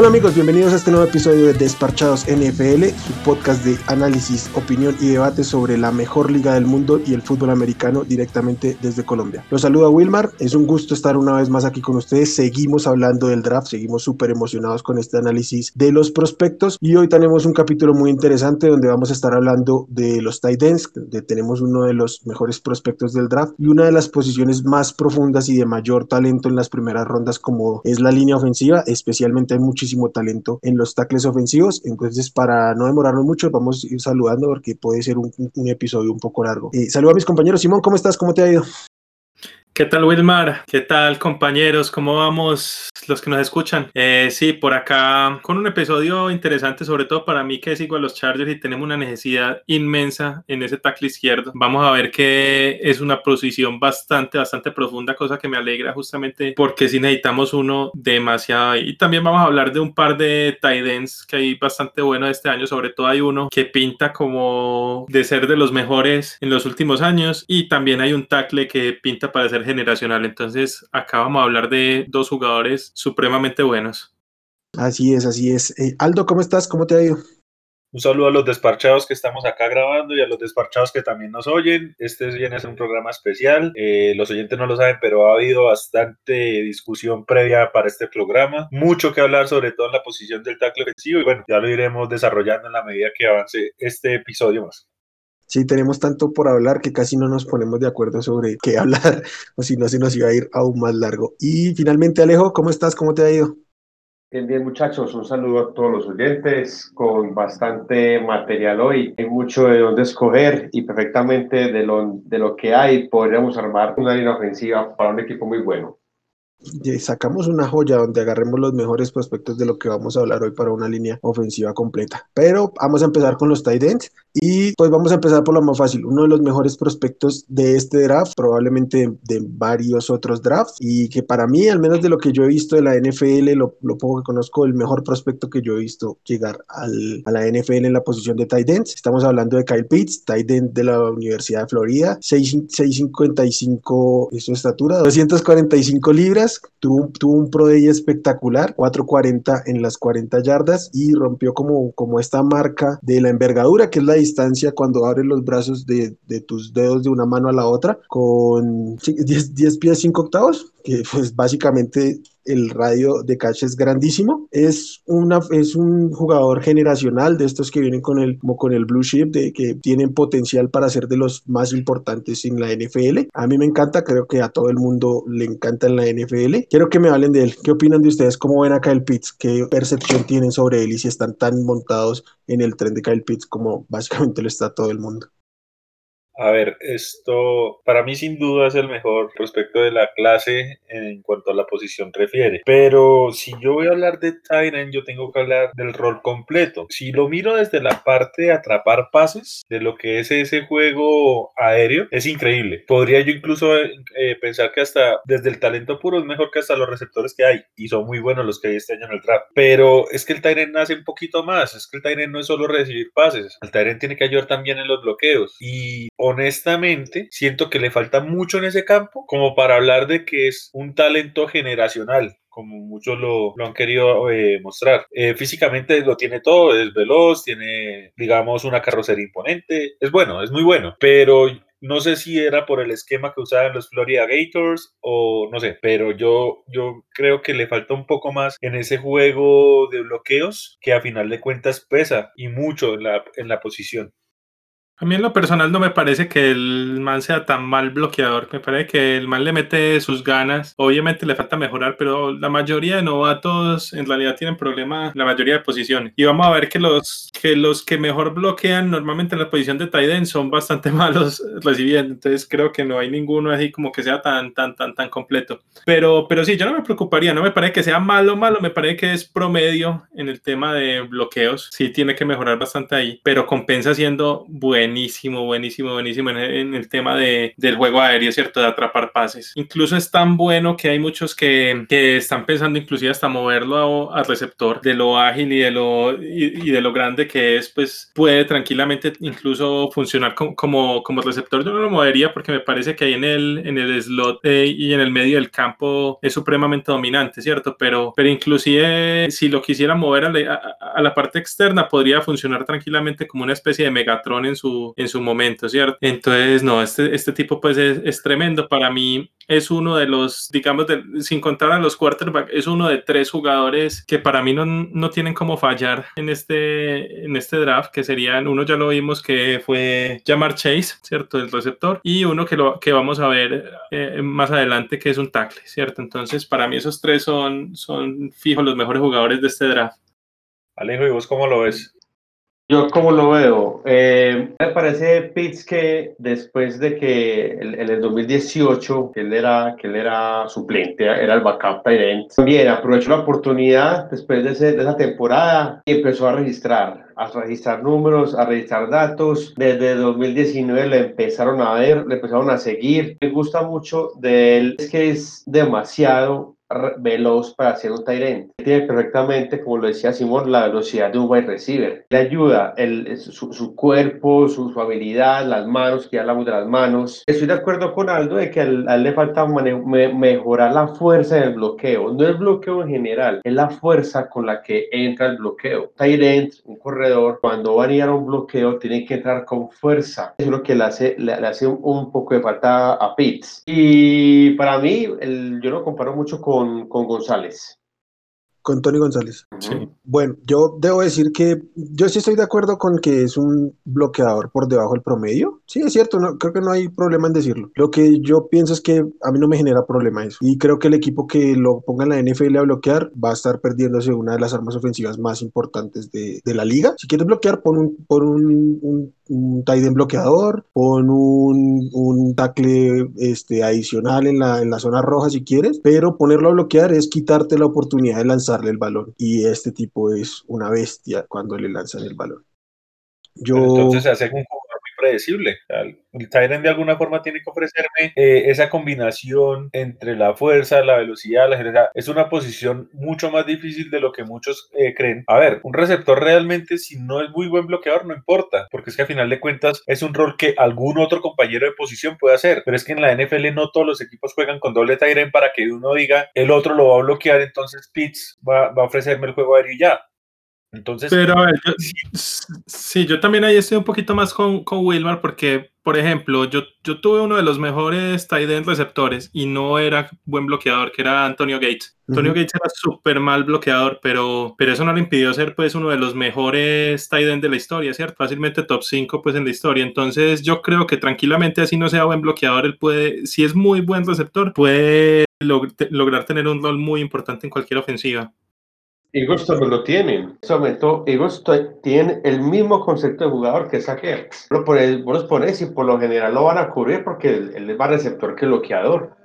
Hola amigos, bienvenidos a este nuevo episodio de Desparchados NFL, su podcast de análisis, opinión y debate sobre la mejor liga del mundo y el fútbol americano directamente desde Colombia. Los saluda Wilmar, es un gusto estar una vez más aquí con ustedes. Seguimos hablando del draft, seguimos súper emocionados con este análisis de los prospectos y hoy tenemos un capítulo muy interesante donde vamos a estar hablando de los tight ends, donde tenemos uno de los mejores prospectos del draft y una de las posiciones más profundas y de mayor talento en las primeras rondas como es la línea ofensiva, especialmente hay talento en los tackles ofensivos. Entonces, para no demorarnos mucho, vamos a ir saludando porque puede ser un, episodio un poco largo. Eh, saludo a mis compañeros. Simón, ¿cómo estás? ¿Cómo te ha ido? ¿Qué tal Wilmar? ¿Qué tal compañeros? ¿Cómo vamos los que nos escuchan? Eh, sí, por acá con un episodio interesante, sobre todo para mí que sigo a los Chargers y tenemos una necesidad inmensa en ese tackle izquierdo. Vamos a ver que es una posición bastante, bastante profunda, cosa que me alegra justamente porque si necesitamos uno demasiado. Y también vamos a hablar de un par de tight ends que hay bastante bueno este año, sobre todo hay uno que pinta como de ser de los mejores en los últimos años y también hay un tackle que pinta para ser generacional. Entonces, acá vamos a hablar de dos jugadores supremamente buenos. Así es, así es. Eh, Aldo, ¿cómo estás? ¿Cómo te ha ido? Un saludo a los desparchados que estamos acá grabando y a los desparchados que también nos oyen. Este viene a ser un programa especial. Eh, los oyentes no lo saben, pero ha habido bastante discusión previa para este programa. Mucho que hablar, sobre todo en la posición del tackle ofensivo. Y bueno, ya lo iremos desarrollando en la medida que avance este episodio más. Sí, tenemos tanto por hablar que casi no nos ponemos de acuerdo sobre qué hablar, o si no se nos iba a ir aún más largo. Y finalmente, Alejo, ¿cómo estás? ¿Cómo te ha ido? Bien, bien, muchachos. Un saludo a todos los oyentes con bastante material hoy. Hay mucho de dónde escoger y perfectamente de lo, de lo que hay podríamos armar una línea ofensiva para un equipo muy bueno sacamos una joya donde agarremos los mejores prospectos de lo que vamos a hablar hoy para una línea ofensiva completa. Pero vamos a empezar con los tight ends y pues vamos a empezar por lo más fácil. Uno de los mejores prospectos de este draft, probablemente de varios otros drafts y que para mí, al menos de lo que yo he visto de la NFL, lo, poco que conozco, el mejor prospecto que yo he visto llegar al, a la NFL en la posición de tight ends. Estamos hablando de Kyle Pitts, tight end de la Universidad de Florida, 6'55 es su estatura, 245 libras tuvo, un Pro Day espectacular, 4.40 en las 40 yardas y rompió como, como esta marca de la envergadura, que es la distancia cuando abres los brazos de, tus dedos de una mano a la otra, con 10, 10 pies 5 octavos, que pues básicamente el radio de catch es grandísimo. Es, una, es un jugador generacional de estos que vienen con el, con el blue chip, de que tienen potencial para ser de los más importantes en la NFL. A mí me encanta, creo que a todo el mundo le encanta en la NFL. Quiero que me hablen de él. ¿Qué opinan de ustedes? ¿Cómo ven a Kyle Pitts? ¿Qué percepción tienen sobre él y si están tan montados en el tren de Kyle Pitts como básicamente lo está todo el mundo? A ver, esto para mí sin duda es el mejor prospecto de la clase en cuanto a la posición refiere. Pero si yo voy a hablar de Tyrant, yo tengo que hablar del rol completo. Si lo miro desde la parte de atrapar pases, de lo que es ese juego aéreo, es increíble. Podría yo incluso eh, pensar que hasta desde el talento puro es mejor que hasta los receptores que hay. Y son muy buenos los que hay este año en el draft. Pero es que el Tyrant nace un poquito más. Es que el Tyrant no es solo recibir pases. El Tyrant tiene que ayudar también en los bloqueos. Y honestamente, siento que le falta mucho en ese campo como para hablar de que es un talento generacional como muchos lo, han querido eh, mostrar. Eh, físicamente lo tiene todo, es veloz, tiene, digamos, una carrocería imponente, es bueno, es muy bueno, pero no sé si era por el esquema que usaban los Florida Gators o no sé, pero yo, yo creo que le falta un poco más en ese juego de bloqueos que a final de cuentas pesa y mucho en la, en la posición. A mí en lo personal no me parece que el man sea tan mal bloqueador. Me parece que el man le mete sus ganas. Obviamente le falta mejorar, pero la mayoría de novatos en realidad tienen problemas la mayoría de posiciones. Y vamos a ver que los que, los que mejor bloquean normalmente en la posición de end son bastante malos recibiendo. Entonces creo que no hay ninguno así como que sea tan, tan, tan, tan completo. Pero, pero sí, yo no me preocuparía. No me parece que sea malo, malo. Me parece que es promedio en el tema de bloqueos. Sí tiene que mejorar bastante ahí, pero compensa siendo bueno buenísimo, buenísimo, buenísimo en, el tema de, del juego aéreo, ¿cierto? De atrapar pases. Incluso es tan bueno que hay muchos que, que están pensando inclusive hasta moverlo al receptor de lo ágil y de lo, y, de lo grande que es, pues puede tranquilamente incluso funcionar como, como, como, receptor. Yo no lo movería porque me parece que ahí en el, en el slot eh, y en el medio del campo es supremamente dominante, ¿cierto? Pero, pero inclusive si lo quisiera mover a la, a la parte externa podría funcionar tranquilamente como una especie de Megatron en su, en su momento, ¿cierto? Entonces, no, este, este tipo pues es, es tremendo. Para mí es uno de los, digamos, sin contar a los quarterbacks, es uno de tres jugadores que para mí no, no tienen como fallar en este, en este draft, que serían, uno ya lo vimos que fue Jamar Chase, ¿cierto? El receptor, y uno que, lo, que vamos a ver eh, más adelante, que es un tackle, ¿cierto? Entonces, para mí esos tres son, son fijos los mejores jugadores de este draft. Alejo, ¿y vos cómo lo ves? Yo como lo veo, eh, me parece Pitts que después de que en el, 2018 que él era que él era suplente, era el backup tight también aprovechó la oportunidad después de, de esa temporada y empezó a registrar, a registrar números, a registrar datos. Desde 2019 le empezaron a ver, le empezaron a seguir. Me gusta mucho de él es que es demasiado veloz para hacer un tight Tiene perfectamente, como lo decía Simón, la velocidad de un wide receiver. Le ayuda el, su, su cuerpo, su, su, habilidad, las manos, que hablamos de las manos. Estoy de acuerdo con Aldo de que a él, le falta mejorar la fuerza del bloqueo. No el bloqueo en general, es la fuerza con la que entra el bloqueo. Tight un corredor, cuando va a ir a un bloqueo, tiene que entrar con fuerza. Eso es lo que le hace, le, hace un, poco de falta a Pitts. Y para mí, el, yo lo comparo mucho con con, González. Con Tony González. Bueno, yo debo decir que yo sí estoy de acuerdo con que es un bloqueador por debajo del promedio. Sí, es cierto, no, creo que no hay problema en decirlo. Lo que yo pienso es que a mí no me genera problema eso. Y creo que el equipo que lo ponga en la NFL a bloquear va a estar perdiéndose una de las armas ofensivas más importantes de, la liga. Si quieres bloquear, pon un, por un, un un tight end bloqueador, pon un, un tackle este, adicional en la, en la zona roja si quieres, pero ponerlo a bloquear es quitarte la oportunidad de lanzarle el balón. Y este tipo es una bestia cuando le lanzan el balón. Entonces se hace un predecible. El Tyrant de alguna forma tiene que ofrecerme eh, esa combinación entre la fuerza, la velocidad, la agilidad. Es una posición mucho más difícil de lo que muchos eh, creen. A ver, un receptor realmente si no es muy buen bloqueador no importa, porque es que a final de cuentas es un rol que algún otro compañero de posición puede hacer, pero es que en la NFL no todos los equipos juegan con doble Tyrant para que uno diga el otro lo va a bloquear, entonces Pitts va, va a ofrecerme el juego aéreo y ya. Entonces, pero a ver, yo, sí, yo también ahí estoy un poquito más con, con Wilmar porque, por ejemplo, yo, yo tuve uno de los mejores tight end receptores y no era buen bloqueador, que era Antonio Gates. Antonio Gates era súper mal bloqueador, pero, pero eso no le impidió ser pues uno de los mejores tight end de la historia, ¿cierto? Fácilmente top 5 pues en la historia. Entonces yo creo que tranquilamente así no sea buen bloqueador, él puede, si es muy buen receptor, puede lograr tener un rol muy importante en cualquier ofensiva. Eagles también lo tienen. En este momento, Eagles tiene el mismo concepto de jugador que Saquer. Vos, vos los pones y por lo general lo van a cubrir porque él, es más receptor que bloqueador.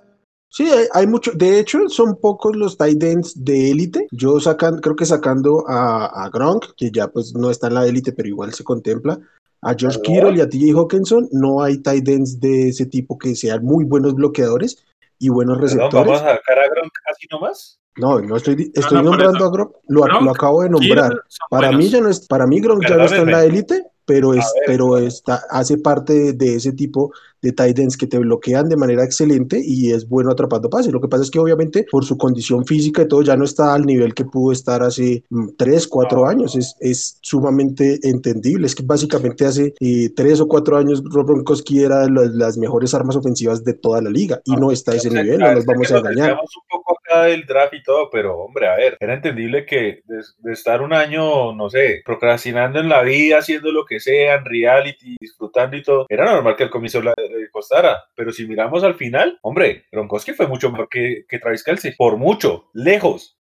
Sí, hay, mucho. De hecho, son pocos los tight ends de élite. Yo sacan, creo que sacando a, Gronk, que ya pues no está en la élite, pero igual se contempla. A George Kittle y a TJ Hawkinson, no hay tight ends de ese tipo que sean muy buenos bloqueadores y buenos receptores. ¿Vamos a sacar a Gronk así nomás? No, no estoy, estoy nombrando a Gronk, lo, lo, acabo de nombrar. Para mí ya no es, para mí Gronk ya no está en la élite, pero es, pero está, hace parte de ese tipo de tight ends que te bloquean de manera excelente y es bueno atrapando pases. Lo que pasa es que obviamente por su condición física y todo ya no está al nivel que pudo estar hace 3, mm, 4 años. Es, es sumamente entendible. Es que básicamente hace eh, 3 o 4 años Rob Gronkowski era las, las mejores armas ofensivas de toda la liga y no está a ese nivel, no nos vamos a engañar. un poco acá del draft y todo, pero hombre, a ver, era entendible que de, estar un año, no sé, procrastinando en la vida, haciendo lo que sea, en reality, disfrutando y todo, era normal que el comienzo la, costara. Pero si miramos al final, hombre, Gronkowski fue mucho mejor que, que Travis Kelsey. Por mucho, lejos.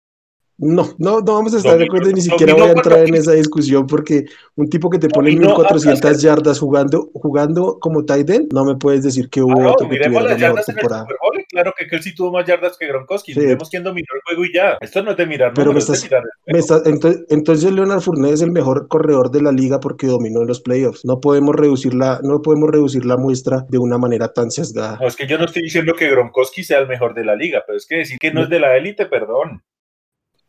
No, no, no vamos a estar de acuerdo y ni siquiera voy a entrar en esa discusión porque un tipo que te pone Dominó 1400 Atlas. yardas jugando, jugando como tight end, no me puedes decir que hubo Ah, otro que tuviera las yardas en el. Super Bowl. Claro que Kelsey tuvo más yardas que Gronkowski. Sí. Miremos quién dominó el juego y ya. Esto no es de mirar Pero me es estás- de mirar el Me juego. está- entonces, entonces Leonard Fournette es el mejor corredor de la liga porque dominó en los playoffs. No podemos reducir la, no podemos reducir la muestra de una manera tan sesgada. No, es que yo no estoy diciendo que Gronkowski sea el mejor de la liga, pero es que decir que no es de la élite, perdón.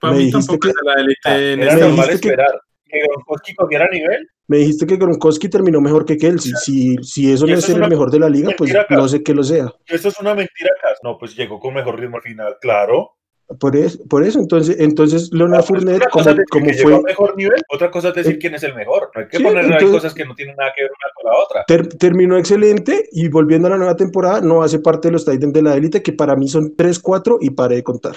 Para Me mí dijiste tampoco que- es de la élite en Era me este esperar que Gronkowski cogiera nivel. Me dijiste que Gronkowski terminó mejor que Kelsey. Si, si eso no eso es ser el mejor de la liga, pues no sé qué lo sea. Esto es una mentira, Cas. No, pues llegó con mejor ritmo al final, claro. Por eso, por eso entonces, entonces Leonard Ah, pues Fournette, como, como que llegó fue, a mejor nivel, otra cosa es decir Eh, quién es el mejor. No hay que sí, poner entonces- cosas que no tienen nada que ver una con la otra. ter- terminó excelente y volviendo a la nueva temporada, no hace parte de los Titans de la élite, que para mí son 3-4 y paré de contar.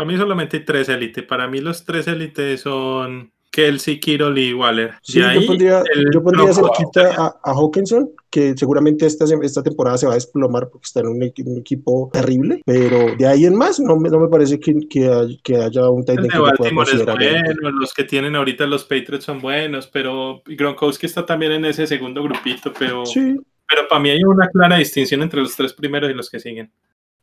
Para mí solamente hay tres élites. Para mí los tres élites son Kelsey, Kittle y Waller. Sí, ahí, yo pondría, yo pondría cerquita a, a Hawkinson, que seguramente esta, esta temporada se va a desplomar porque está en un, un equipo terrible, pero de ahí en más no me, no me parece que, que, hay- que haya un de que pueda considerar. bueno, los que tienen ahorita los Patriots son buenos, pero Gronkowski está también en ese segundo grupito, pero, Sí, pero para mí hay una clara distinción entre los tres primeros y los que siguen.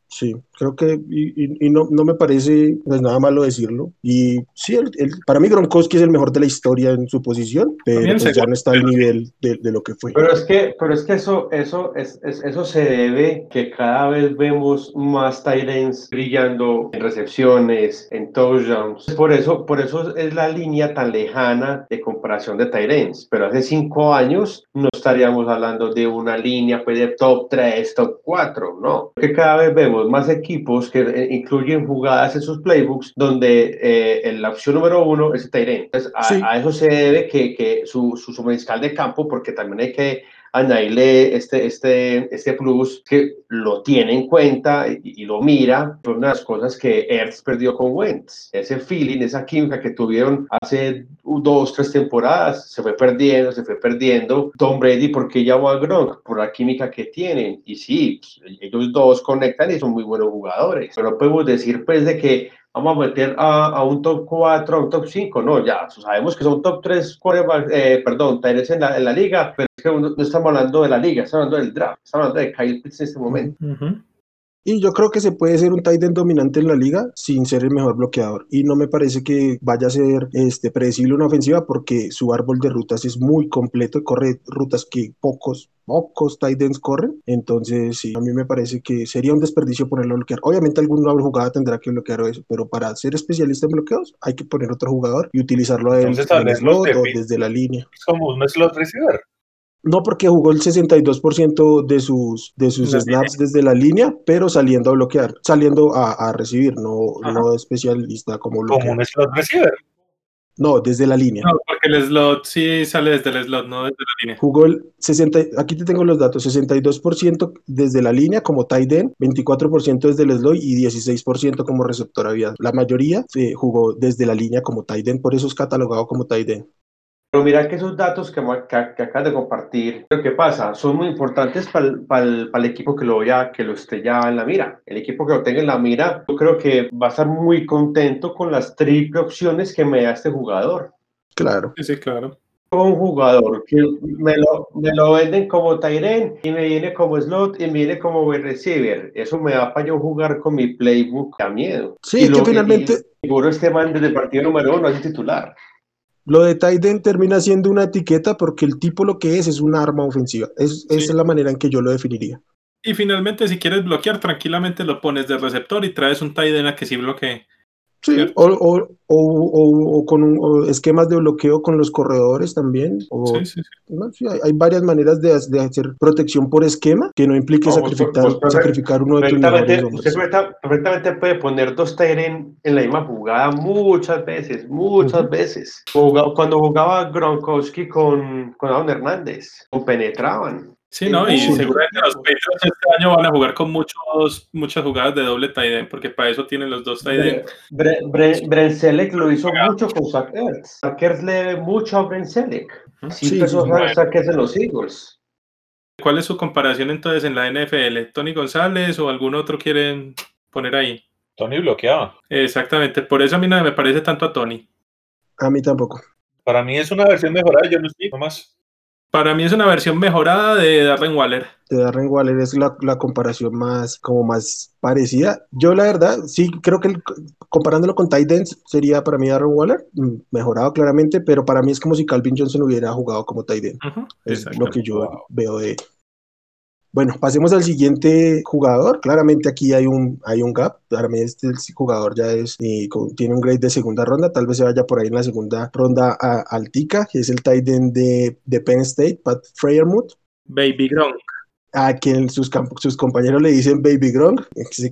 Sí, creo que, y, y- y no, no me parece pues, nada malo decirlo. Y sí, el- el- para mí Gronkowski es el mejor de la historia en su posición, pero pues, ya no está al nivel de, de lo que fue. Pero es que, pero es que eso, eso, es, es- eso se debe que cada vez vemos más Tyrants brillando en recepciones, en touchdowns. Por eso, por eso es la línea tan lejana de comparación de Tyrants. Pero hace cinco años no estaríamos hablando de una línea pues, de top 3, top 4, no. Que cada vez vemos más equipos que eh, incluyen jugadas en sus playbooks donde eh, la opción número uno es el. Entonces, a, Sí. a eso se debe que, que su, su, su mariscal de campo, porque también hay que añadirle este, este, este plus que lo tiene en cuenta y, y lo mira, por una de las cosas que Ertz perdió con Wentz. Ese feeling, esa química que tuvieron hace dos, tres temporadas, se fue perdiendo, se fue perdiendo. Tom Brady, porque llamó a Gronk? Por la química que tienen. Y sí, pues, ellos dos conectan y son muy buenos jugadores. Pero podemos decir, pues, de que vamos a meter a, a un top 4, a un top 5, no, ya sabemos que son top 3, eh, perdón, Tyrese en la, en la liga, pero es que no, no, estamos hablando de la liga, estamos hablando del draft, estamos hablando de Kyle Pitts en este momento. Uh -huh. Y yo creo que se puede ser un tight end dominante en la liga sin ser el mejor bloqueador. Y no me parece que vaya a ser este, predecible una ofensiva porque su árbol de rutas es muy completo, corre rutas que pocos, pocos tight ends corren. Entonces, sí, a mí me parece que sería un desperdicio ponerlo a bloquear. Obviamente, alguna jugada tendrá que bloquear eso, pero para ser especialista en bloqueos hay que poner otro jugador y utilizarlo a él Entonces, en el slot o desde la línea. Es como un slot receiver. No, porque jugó el 62% de sus, de sus snaps desde la línea, pero saliendo a bloquear, saliendo a, a recibir, no, no especialista como bloquear. Como un slot receiver. No, desde la línea. No, porque el slot sí sale desde el slot, no desde la línea. Jugó el 60, aquí te tengo los datos, 62% desde la línea como tight end, 24% desde el slot y 16% como receptor abierto. La mayoría eh, jugó desde la línea como tight end, por eso es catalogado como tight end. Pero mira que esos datos que, que, que acabas de compartir, lo que pasa, son muy importantes para el, para el, equipo que lo vea, que lo esté ya en la mira. El equipo que lo tenga en la mira, yo creo que va a estar muy contento con las triple opciones que me da este jugador. Claro. Sí, claro. Un jugador que me lo, me lo venden como Tyren y me viene como slot y me viene como wide receiver. Eso me da para yo jugar con mi playbook a miedo. Sí, y lo, que finalmente. Y, seguro este man desde el partido número uno es titular. Lo de Tyden termina siendo una etiqueta porque el tipo lo que es es un arma ofensiva. Es, sí. Esa es la manera en que yo lo definiría. Y finalmente, si quieres bloquear, tranquilamente lo pones de receptor y traes un Tyden a que sí bloquee. Sí, o, o, o, o, con un, esquemas de bloqueo con los corredores también. sí, sí, sí. ¿no? sí hay, hay, varias maneras de, de, hacer protección por esquema que no implique no, sacrificar, pues, sacrificar uno de tus mejores. Usted perfectamente puede poner dos Tyren en la misma jugada muchas veces, muchas uh -huh. veces. Cuando jugaba Gronkowski con, con Aaron Hernández, penetraban. Sí, no, y seguramente los Patriots este año van a jugar con muchos, muchas jugadas de doble tight end, porque para eso tienen los dos tight end. Bre, Bre, Bre, Selleck lo hizo mucho con Zach Ertz. Zach Ertz le debe mucho a Bren Selleck. Sí, sí, sí, a Zach Ertz en los Eagles. ¿Cuál es su comparación entonces en la NFL? ¿Tony González o algún otro quieren poner ahí? Tony bloqueaba. Exactamente, por eso a mí no me parece tanto a Tony. A mí tampoco. Para mí es una versión mejorada, yo no estoy nomás. Para mí es una versión mejorada de Darren Waller. De Darren Waller es la, la comparación más, como más parecida. Yo la verdad, sí, creo que el- comparándolo con Titans sería para mí Darren Waller, mm, mejorado claramente, pero para mí es como si Calvin Johnson hubiera jugado como Titan. Ujú, Es lo que yo veo de. Bueno, pasemos al siguiente jugador. Claramente aquí hay un, hay un gap. Mí este jugador ya es, con- tiene un grade de segunda ronda. Tal vez se vaya por ahí en la segunda ronda a Altica, que es el tight end de, de Penn State, Pat Freyermuth Baby Gronk. A quien sus, sus compañeros le dicen Baby Gronk,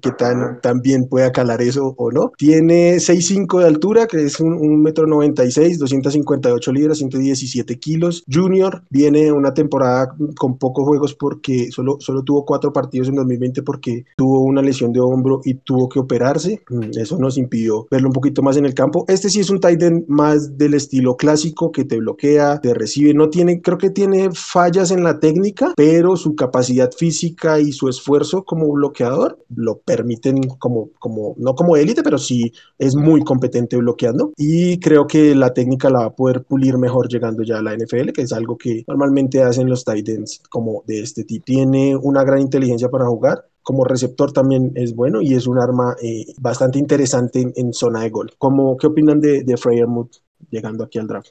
qué tan, tan bien puede calar eso o no. Tiene 6'5 de altura, que es un, un metro 96, 258 libras, 117 kilos. Junior viene una temporada con pocos juegos porque solo, solo tuvo cuatro partidos en 2020 porque tuvo una lesión de hombro y tuvo que operarse. Mm, Eso nos impidió verlo un poquito más en el campo. Este sí es un tight end más del estilo clásico que te bloquea, te recibe. No tiene, creo que tiene fallas en la técnica, pero su capacidad física y su esfuerzo como bloqueador lo permiten como, como no como élite, pero sí es muy competente bloqueando. Y creo que la técnica la va a poder pulir mejor llegando ya a la NFL, que es algo que normalmente hacen los tight ends como de este tipo. Tiene una gran inteligencia para jugar, como receptor también es bueno y es un arma eh, bastante interesante en, en, zona de gol. ¿Cómo, ¿Qué opinan de, de Freyermuth llegando aquí al draft?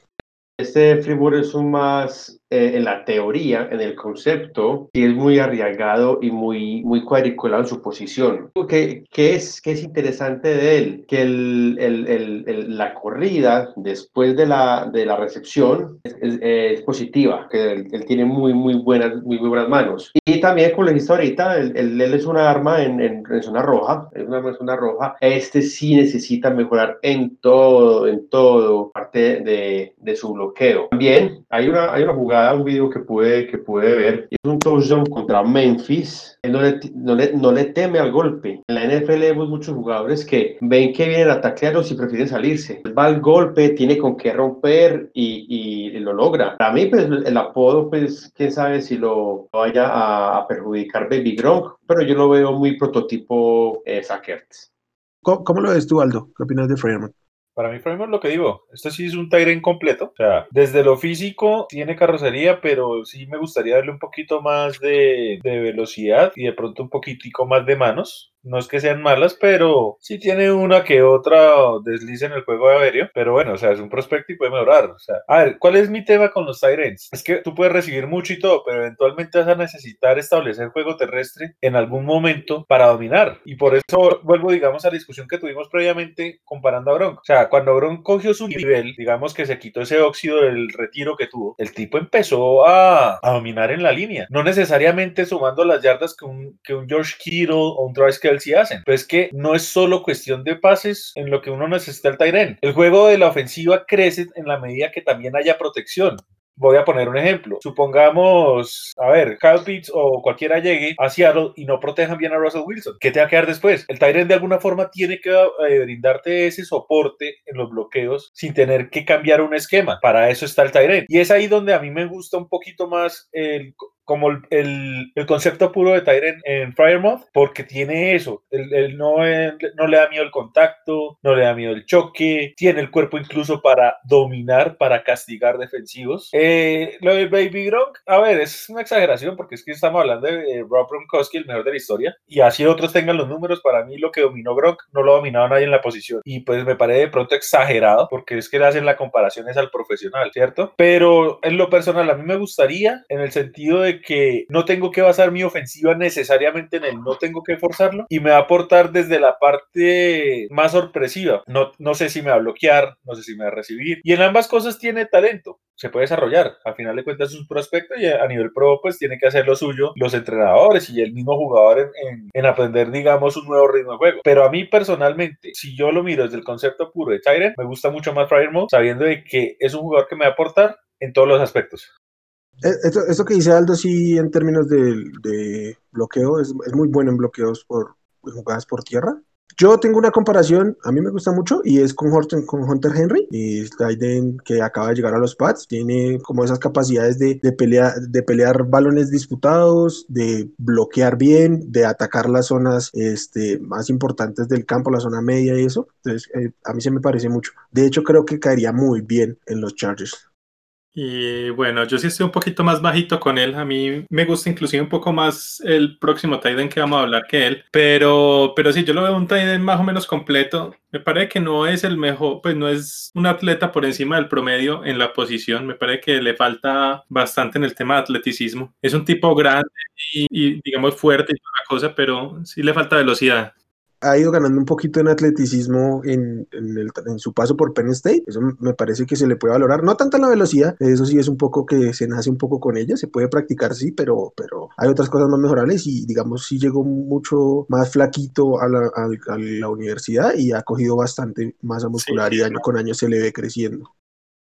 Este Fribourg es un más eh, en la teoría, en el concepto, y es muy arriesgado y muy, muy cuadriculado en su posición. ¿Qué, qué es, qué es interesante de él? Que el, el, el, la corrida después de la, de la recepción es, es, es positiva, que él, él, tiene muy, muy, buenas, muy, muy buenas manos. Y también, como le dijiste ahorita, él, él es una arma en, en, en, zona roja, es una arma en zona roja. Este sí necesita mejorar en todo, en todo, parte de, de su bloqueo. También hay una, hay una jugada, un video que pude, que pude ver, es un touchdown contra Memphis, él no le, no, le, no le teme al golpe. En la NFL vemos muchos jugadores que ven que vienen a taclearlos y prefieren salirse. Va al golpe, tiene con qué romper y, y, lo logra. Para mí, pues, el apodo, pues, quién sabe si lo vaya a, a perjudicar Baby Gronk, pero yo lo veo muy prototipo eh. ¿Cómo, ¿Cómo, lo ves tú, Aldo? ¿Qué opinas de Freeman? Para mí, Freeman, lo que digo, este sí es un Tyren completo. O sea, desde lo físico tiene carrocería, pero sí me gustaría darle un poquito más de, de velocidad y de pronto un poquitico más de manos. No es que sean malas, pero sí tiene una que otra desliza en el juego aéreo. Pero bueno, o sea, es un prospecto y puede mejorar. O sea, a ver, ¿cuál es mi tema con los Tyrants? Es que tú puedes recibir mucho y todo, pero eventualmente vas a necesitar establecer juego terrestre en algún momento para dominar. Y por eso vuelvo, digamos, a la discusión que tuvimos previamente comparando a Gronk. O sea, cuando Gronk cogió su nivel, digamos que se quitó ese óxido del retiro que tuvo, el tipo empezó a, a dominar en la línea. No necesariamente sumando las yardas que un, que un George Kittle o un Travis si hacen. Pero es que no es solo cuestión de pases en lo que uno necesita el Tyren. El juego de la ofensiva crece en la medida que también haya protección. Voy a poner un ejemplo. Supongamos, a ver, Kyle Pitts o cualquiera llegue a Seattle y no protejan bien a Russell Wilson. ¿Qué te va a quedar después? El Tyrant de alguna forma tiene que eh, brindarte ese soporte en los bloqueos sin tener que cambiar un esquema. Para eso está el Tyrant. Y es ahí donde a mí me gusta un poquito más el, como el, el, el, concepto puro de Tyren en Firemouth, porque tiene eso. Él, él no, él, no le da miedo el contacto, no le da miedo el choque, tiene el cuerpo incluso para dominar, para castigar defensivos. Eh, lo de Baby Gronk, a ver, es una exageración porque es que estamos hablando de eh, Rob Gronkowski, el mejor de la historia, y así otros tengan los números. Para mí, lo que dominó Gronk no lo ha dominado nadie en la posición. Y pues me parece de pronto exagerado porque es que le hacen la comparación es al profesional, ¿cierto? Pero en lo personal, a mí me gustaría, en el sentido de que no tengo que basar mi ofensiva necesariamente en él, no tengo que forzarlo y me va a aportar desde la parte más sorpresiva. No, no sé si me va a bloquear, no sé si me va a recibir y en ambas cosas tiene talento, se puede desarrollar. Al final de cuentas es un prospecto y a nivel pro pues tiene que hacer lo suyo los entrenadores y el mismo jugador en, en, en aprender digamos un nuevo ritmo de juego. Pero a mí personalmente, si yo lo miro desde el concepto puro de Tyrant, me gusta mucho más Fire Mode sabiendo de que es un jugador que me va a aportar en todos los aspectos. Esto, esto, que dice Aldo, sí, en términos de, de bloqueo, es, es, muy bueno en bloqueos por jugadas por tierra. Yo tengo una comparación, a mí me gusta mucho, y es con, Horton, con Hunter Henry, y Tyden que acaba de llegar a los Pats, tiene como esas capacidades de, de, pelear, de pelear balones disputados, de bloquear bien, de atacar las zonas este, más importantes del campo, la zona media y eso. Entonces, eh, a mí se me parece mucho. De hecho, creo que caería muy bien en los Chargers. Y bueno, yo sí estoy un poquito más bajito con él. A mí me gusta inclusive un poco más el próximo Tiden que vamos a hablar que él. Pero, pero sí, yo lo veo un Tiden más o menos completo. Me parece que no es el mejor, pues no es un atleta por encima del promedio en la posición. Me parece que le falta bastante en el tema de atleticismo. Es un tipo grande y, y digamos fuerte y toda la cosa, pero sí le falta velocidad ha ido ganando un poquito en atleticismo en, en, su paso por Penn State. Eso me parece que se le puede valorar. No tanto la velocidad, eso sí es un poco que se nace un poco con ella. Se puede practicar, sí, pero, pero hay otras cosas más mejorables y digamos sí llegó mucho más flaquito a la, a, la universidad y ha cogido bastante masa muscular y año con año se le ve creciendo.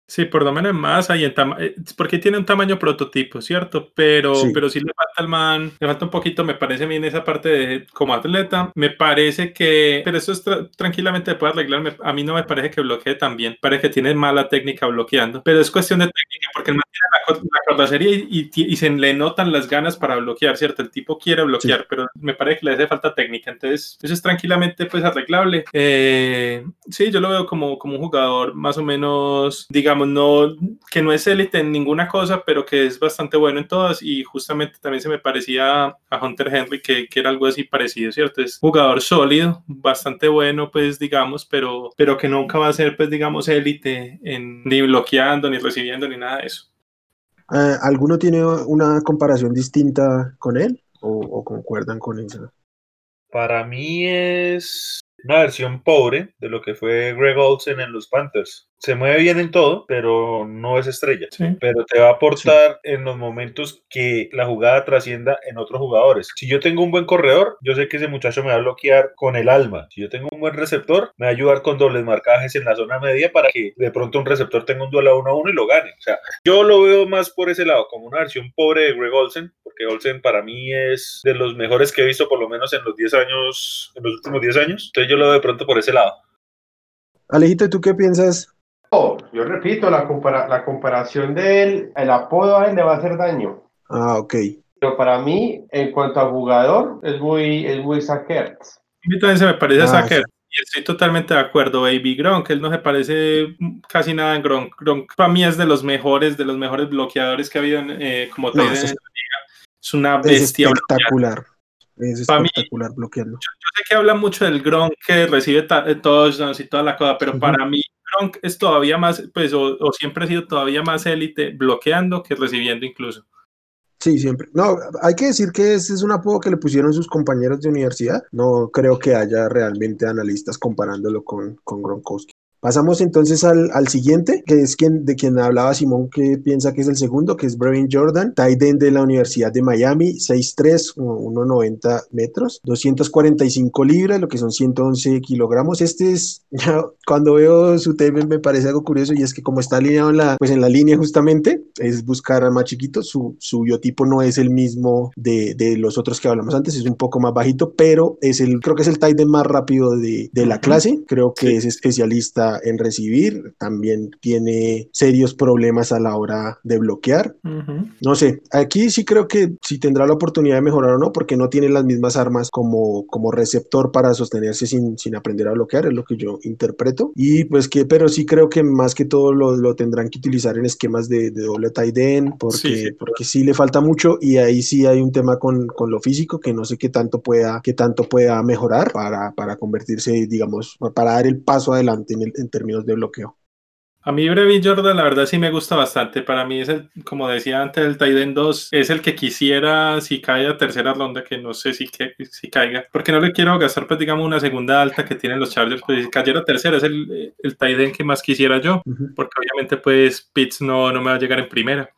Sí, por lo menos en masa y en tamaño, eh, porque tiene un tamaño prototipo, ¿cierto? Pero sí. pero sí le falta al man, le falta un poquito, me parece bien esa parte de como atleta, me parece que, pero eso es tra tranquilamente puede arreglar, a mí no me parece que bloquee tan bien, parece que tiene mala técnica bloqueando, pero es cuestión de técnica, porque el man tiene la, la serie y, y, y, se le notan las ganas para bloquear, ¿cierto? El tipo quiere bloquear, sí. pero me parece que le hace falta técnica, entonces eso es tranquilamente pues arreglable. Eh, sí, yo lo veo como, como un jugador más o menos, digamos, no, que no es élite en ninguna cosa, pero que es bastante bueno en todas y justamente también se me parecía a Hunter Henry que, que era algo así parecido, ¿cierto? Es jugador sólido, bastante bueno, pues digamos, pero, pero que nunca va a ser, pues digamos, élite en ni bloqueando, ni recibiendo, ni nada de eso. Uh, ¿Alguno tiene una comparación distinta con él o, o concuerdan con esa? Para mí es una versión pobre de lo que fue Greg Olsen en los Panthers. Se mueve bien en todo, pero no es estrella. Sí. Pero te va a aportar sí. en los momentos que la jugada trascienda en otros jugadores. Si yo tengo un buen corredor, yo sé que ese muchacho me va a bloquear con el alma. Si yo tengo un buen receptor, me va a ayudar con dobles marcajes en la zona media para que de pronto un receptor tenga un duelo a uno a uno y lo gane. O sea, yo lo veo más por ese lado, como una versión pobre de Greg Olsen, porque Olsen para mí es de los mejores que he visto por lo menos en los 10 años, en los últimos 10 años. Entonces yo lo veo de pronto por ese lado. Alejito, ¿tú qué piensas? Oh, yo repito, la, compara la comparación de él, el apodo a él le va a hacer daño. Ah, ok. Pero para mí, en cuanto a jugador, es muy, es muy Sackert. A mí también se me parece ah, Sackert. Sí. Y estoy totalmente de acuerdo, Baby Gronk, él no se parece casi nada en Gronk. Gronk para mí es de los mejores, de los mejores bloqueadores que ha habido eh, como no, es, en la liga. Es una bestia. Es espectacular. Es espectacular mí, bloqueando. Yo, yo, sé que habla mucho del Gronk que recibe touchdowns y toda la cosa, pero uh -huh. para mí Es todavía más, pues, o, o siempre ha sido todavía más élite bloqueando que recibiendo incluso. Sí, siempre. No, hay que decir que ese es un apodo que le pusieron sus compañeros de universidad. No creo que haya realmente analistas comparándolo con, con Gronkowski. Pasamos entonces al, al, siguiente, que es quien, de quien hablaba Simón, que piensa que es el segundo, que es Brevin Jordan, end de la Universidad de Miami, 6'3, 1'90 metros, 245 libras, lo que son 111 kilogramos. Este es, cuando veo su tema me parece algo curioso y es que como está alineado en la, pues en la línea justamente, es buscar a más chiquito, su, su biotipo no es el mismo de, de, los otros que hablamos antes, es un poco más bajito, pero es el, creo que es el end más rápido de, de la clase, creo que sí. es especialista en recibir, también tiene serios problemas a la hora de bloquear. Uh -huh. No sé, aquí sí creo que sí tendrá la oportunidad de mejorar o no, porque no tiene las mismas armas como, como receptor para sostenerse sin, sin aprender a bloquear, es lo que yo interpreto. Y pues que, pero sí creo que más que todo lo, lo tendrán que utilizar en esquemas de, de doble tight end, porque sí, sí, porque sí le falta mucho y ahí sí hay un tema con, con lo físico que no sé qué tanto pueda, qué tanto pueda mejorar para, para convertirse, digamos, para dar el paso adelante en el, en términos de bloqueo. A mí Brevin Jordan la verdad sí me gusta bastante. Para mí es el, como decía antes, el Tiden 2 es el que quisiera si cae a tercera ronda, que no sé si, que, si caiga, porque no le quiero gastar pues digamos una segunda alta que tienen los Chargers, pues si cayera tercera es el, el Tiden que más quisiera yo, uh -huh. porque obviamente pues Pitts no, no me va a llegar en primera.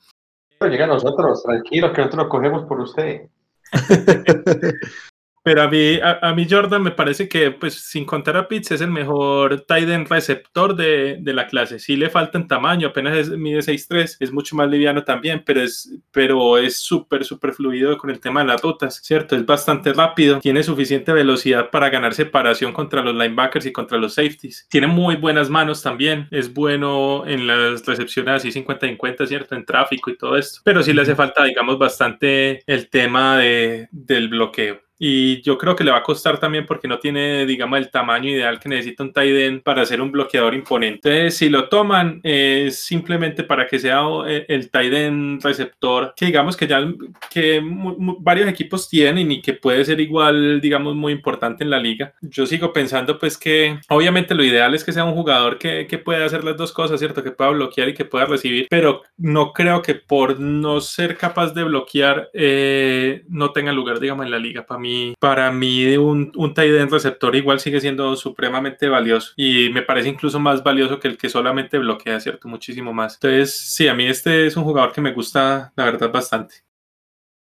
Llega a nosotros, tranquilo, que nosotros lo cogemos por usted. Pero a mí, a, mí Jordan me parece que, pues, sin contar a Pitts, es el mejor tight end receptor de, de la clase. Sí le falta en tamaño, apenas es, mide 6'3, es mucho más liviano también, pero es pero es súper, súper fluido con el tema de las rutas, ¿cierto? Es bastante rápido, tiene suficiente velocidad para ganar separación contra los linebackers y contra los safeties. Tiene muy buenas manos también, es bueno en las recepciones así 50-50, ¿cierto? En tráfico y todo esto, pero sí le hace falta, digamos, bastante el tema de, del bloqueo. Y yo creo que le va a costar también porque no tiene, digamos, el tamaño ideal que necesita un tight para ser un bloqueador imponente. Entonces, si lo toman, es simplemente para que sea eh, el tight receptor, que digamos que ya que varios equipos tienen y que puede ser igual, digamos, muy importante en la liga. Yo sigo pensando, pues, que obviamente lo ideal es que sea un jugador que, que pueda hacer las dos cosas, ¿cierto? Que pueda bloquear y que pueda recibir, pero no creo que por no ser capaz de bloquear eh, no tenga lugar, digamos, en la liga. Para mí para mí un, un tight receptor igual sigue siendo supremamente valioso y me parece incluso más valioso que el que solamente bloquea, ¿cierto? Muchísimo más. Entonces, sí, a mí este es un jugador que me gusta, la verdad, bastante.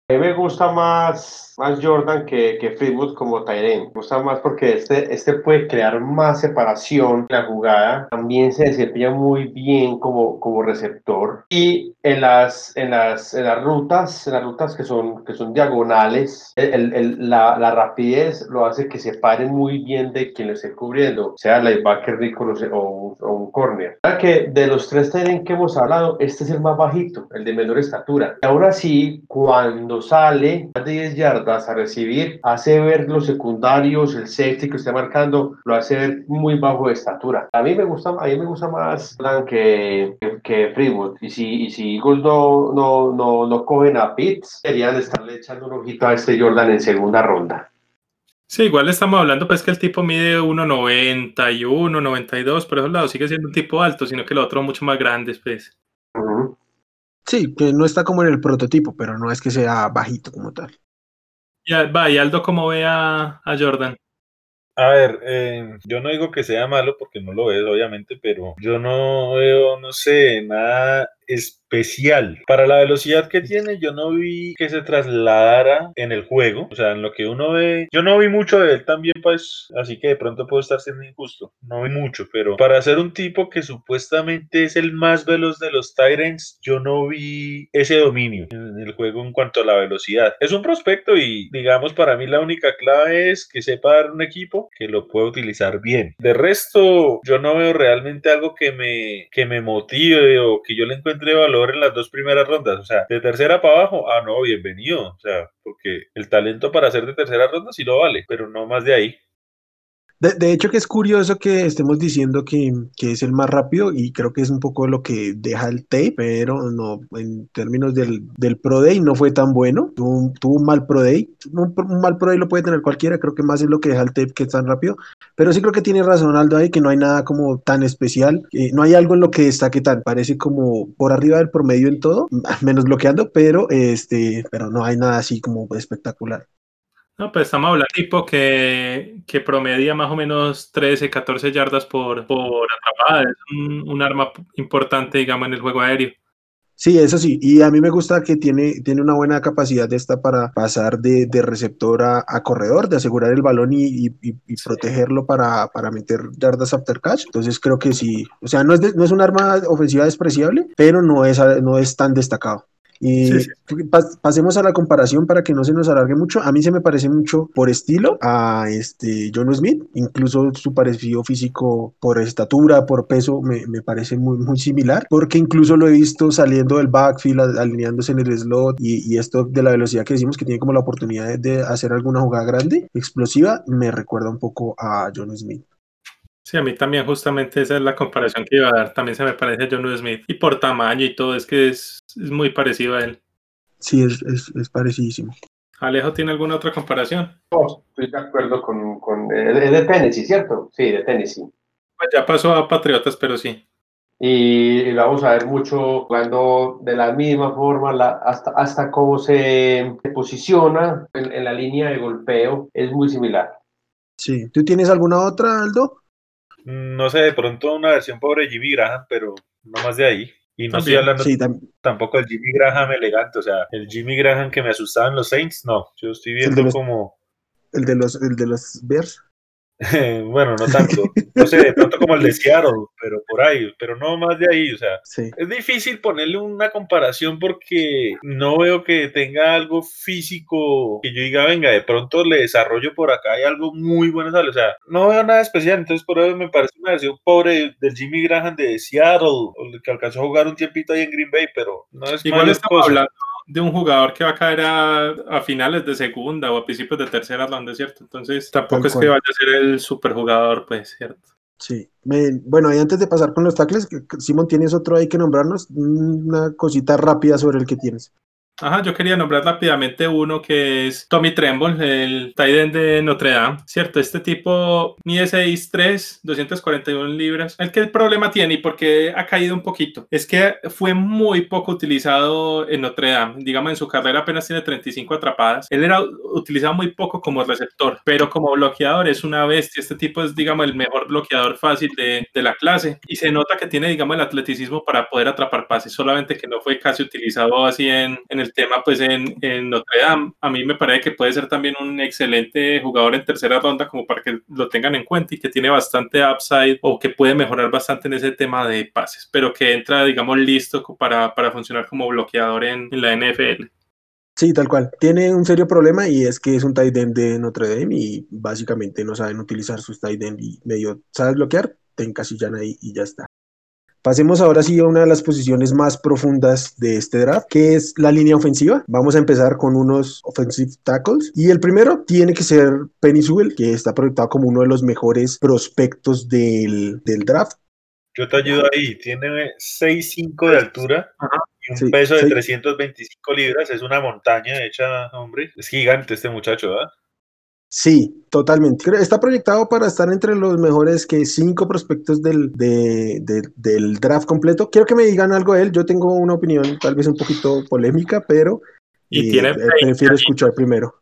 A mí me gusta más más Jordan que, que Fleetwood como Tyren. Me gusta más porque este, este puede crear más separación en la jugada. También se desempeña muy bien como, como receptor. Y en las, en las, en las rutas, en las rutas que son, que son diagonales, el, el, la, la, rapidez lo hace que se paren muy bien de quien lo esté cubriendo, sea linebacker rico o, o un corner. que de los tres Tyren que hemos hablado, este es el más bajito, el de menor estatura. Y ahora sí, cuando sale más de 10 yardas, a recibir, hace ver los secundarios, el safety que está marcando, lo hace ver muy bajo de estatura. A mí me gusta, a mí me gusta más que, que, Freewood. Y si, y si Eagles no, no, no, no cogen a Pitts, serían estarle echando un ojito a este Jordan en segunda ronda. Sí, igual estamos hablando pues que el tipo mide 1,91, 92, por eso lado sigue siendo un tipo alto, sino que el otro mucho más grande, pues. Sí, que no está como en el prototipo, pero no es que sea bajito como tal. Ya, va, y Aldo, ¿cómo ve a, a Jordan? A ver, eh, yo no digo que sea malo porque no lo es, obviamente, pero yo no veo, no sé, nada especial. Para la velocidad que tiene, yo no vi que se trasladara en el juego. O sea, en lo que uno ve, yo no vi mucho de él también, pues, así que de pronto puedo estar siendo injusto. No vi mucho, pero para ser un tipo que supuestamente es el más veloz de los Tyrants, yo no vi ese dominio en el juego en cuanto a la velocidad. Es un prospecto y, digamos, para mí la única clave es que sepa dar un equipo que lo pueda utilizar bien. De resto, yo no veo realmente algo que me, que me motive o que yo le encuentre de valor en las dos primeras rondas. O sea, de tercera para abajo, ah, no, bienvenido. O sea, porque el talento para ser de tercera ronda sí lo vale, pero no más de ahí. De, hecho que es curioso que estemos diciendo que, es el más rápido y creo que es un poco lo que deja el tape, pero no, en términos del, Pro Day no fue tan bueno, tuvo un, mal Pro Day, un, mal Pro Day lo puede tener cualquiera, creo que más es lo que deja el tape que es tan rápido, pero sí creo que tiene razón Aldo ahí que no hay nada como tan especial, no hay algo en lo que destaque tan, parece como por arriba del promedio en todo, menos bloqueando, pero este, pero no hay nada así como espectacular. No, pues estamos hablando de tipo que, que promedia más o menos 13, 14 yardas por, por atrapada. Es un, arma importante, digamos, en el juego aéreo. Sí, eso sí. Y a mí me gusta que tiene, tiene una buena capacidad esta para pasar de, receptor a, corredor, de asegurar el balón y, protegerlo para, para, meter yardas after catch. Entonces creo que sí. O sea, no es, no es un arma ofensiva despreciable, pero no es, no es tan destacado. Y pasemos a la comparación para que no se nos alargue mucho. A mí se me parece mucho por estilo a este John Smith, incluso su parecido físico por estatura, por peso, me, me, parece muy, muy similar, porque incluso lo he visto saliendo del backfield, alineándose en el slot y, y, esto de la velocidad que decimos que tiene como la oportunidad de hacer alguna jugada grande, explosiva, me recuerda un poco a John Smith. Sí, a mí también justamente esa es la comparación que iba a dar. También se me parece a John Smith. Y por tamaño y todo, es que es, muy parecido a él. Sí, es, es, es, parecidísimo. ¿Alejo tiene alguna otra comparación? No, estoy de acuerdo con... con es de Tennessee, ¿cierto? Sí, de Tennessee. Pues ya pasó a Patriotas, pero sí. Y, lo vamos a ver mucho jugando de la misma forma, hasta, hasta cómo se, posiciona en, en la línea de golpeo, es muy similar. Sí. ¿Tú tienes alguna otra, Aldo? No sé, de pronto una versión pobre Jimmy Graham, pero no más de ahí. Y no estoy hablando tampoco del Jimmy Graham elegante, o sea, el Jimmy Graham que me asustaba en los Saints, no, yo estoy viendo como ¿El de los, el de los Bears? bueno, no tanto. No sé, tanto como el de Seattle, pero por ahí, pero no más de ahí. O sea, es difícil ponerle una comparación porque no veo que tenga algo físico que yo diga, venga, de pronto le desarrollo por acá hay algo muy bueno. O sea, no veo nada especial. Entonces, por eso me parece una versión pobre del Jimmy Graham de Seattle, que alcanzó a jugar un tiempito ahí en Green Bay, pero no es Igual estamos hablando de un jugador que va a caer a, finales de segunda o a principios de tercera ronda, ¿cierto? Entonces tampoco es que vaya a ser el superjugador, pues, ¿cierto? Sí, bueno, y antes de pasar con los tackles, Simón, ¿tienes otro ahí que nombrarnos? Una cosita rápida sobre el que tienes. Ajá, yo quería nombrar rápidamente uno que es Tommy Tremble, el tight de Notre Dame, ¿cierto? Este tipo mide 6'3", 241 libras. El que el problema tiene y porque ha caído un poquito es que fue muy poco utilizado en Notre Dame. Digamos, en su carrera apenas tiene 35 atrapadas. Él era utilizado muy poco como receptor, pero como bloqueador es una bestia. Este tipo es, digamos, el mejor bloqueador fácil de, de la clase y se nota que tiene, digamos, el atleticismo para poder atrapar pases, solamente que no fue casi utilizado así en, en el el tema pues en, Notre Dame, a mí me parece que puede ser también un excelente jugador en tercera ronda como para que lo tengan en cuenta y que tiene bastante upside o que puede mejorar bastante en ese tema de pases, pero que entra digamos listo para, para funcionar como bloqueador en, en, la NFL. Sí, tal cual. Tiene un serio problema y es que es un tight end de Notre Dame y básicamente no saben utilizar sus tight end y medio sabes bloquear, te encasillan ahí y ya está. Pasemos ahora sí a una de las posiciones más profundas de este draft, que es la línea ofensiva. Vamos a empezar con unos offensive tackles. Y el primero tiene que ser Penny Sewell, que está proyectado como uno de los mejores prospectos del, draft. Yo te ayudo ahí. Tiene 6'5 de altura y un peso de 325 libras. Es una montaña hecha, hombre. Es gigante este muchacho, ¿verdad? Sí, totalmente. Está proyectado para estar entre los mejores que cinco prospectos del, del draft completo. Quiero que me digan algo de él. Yo tengo una opinión tal vez un poquito polémica, pero y tiene eh, prefiero escuchar primero.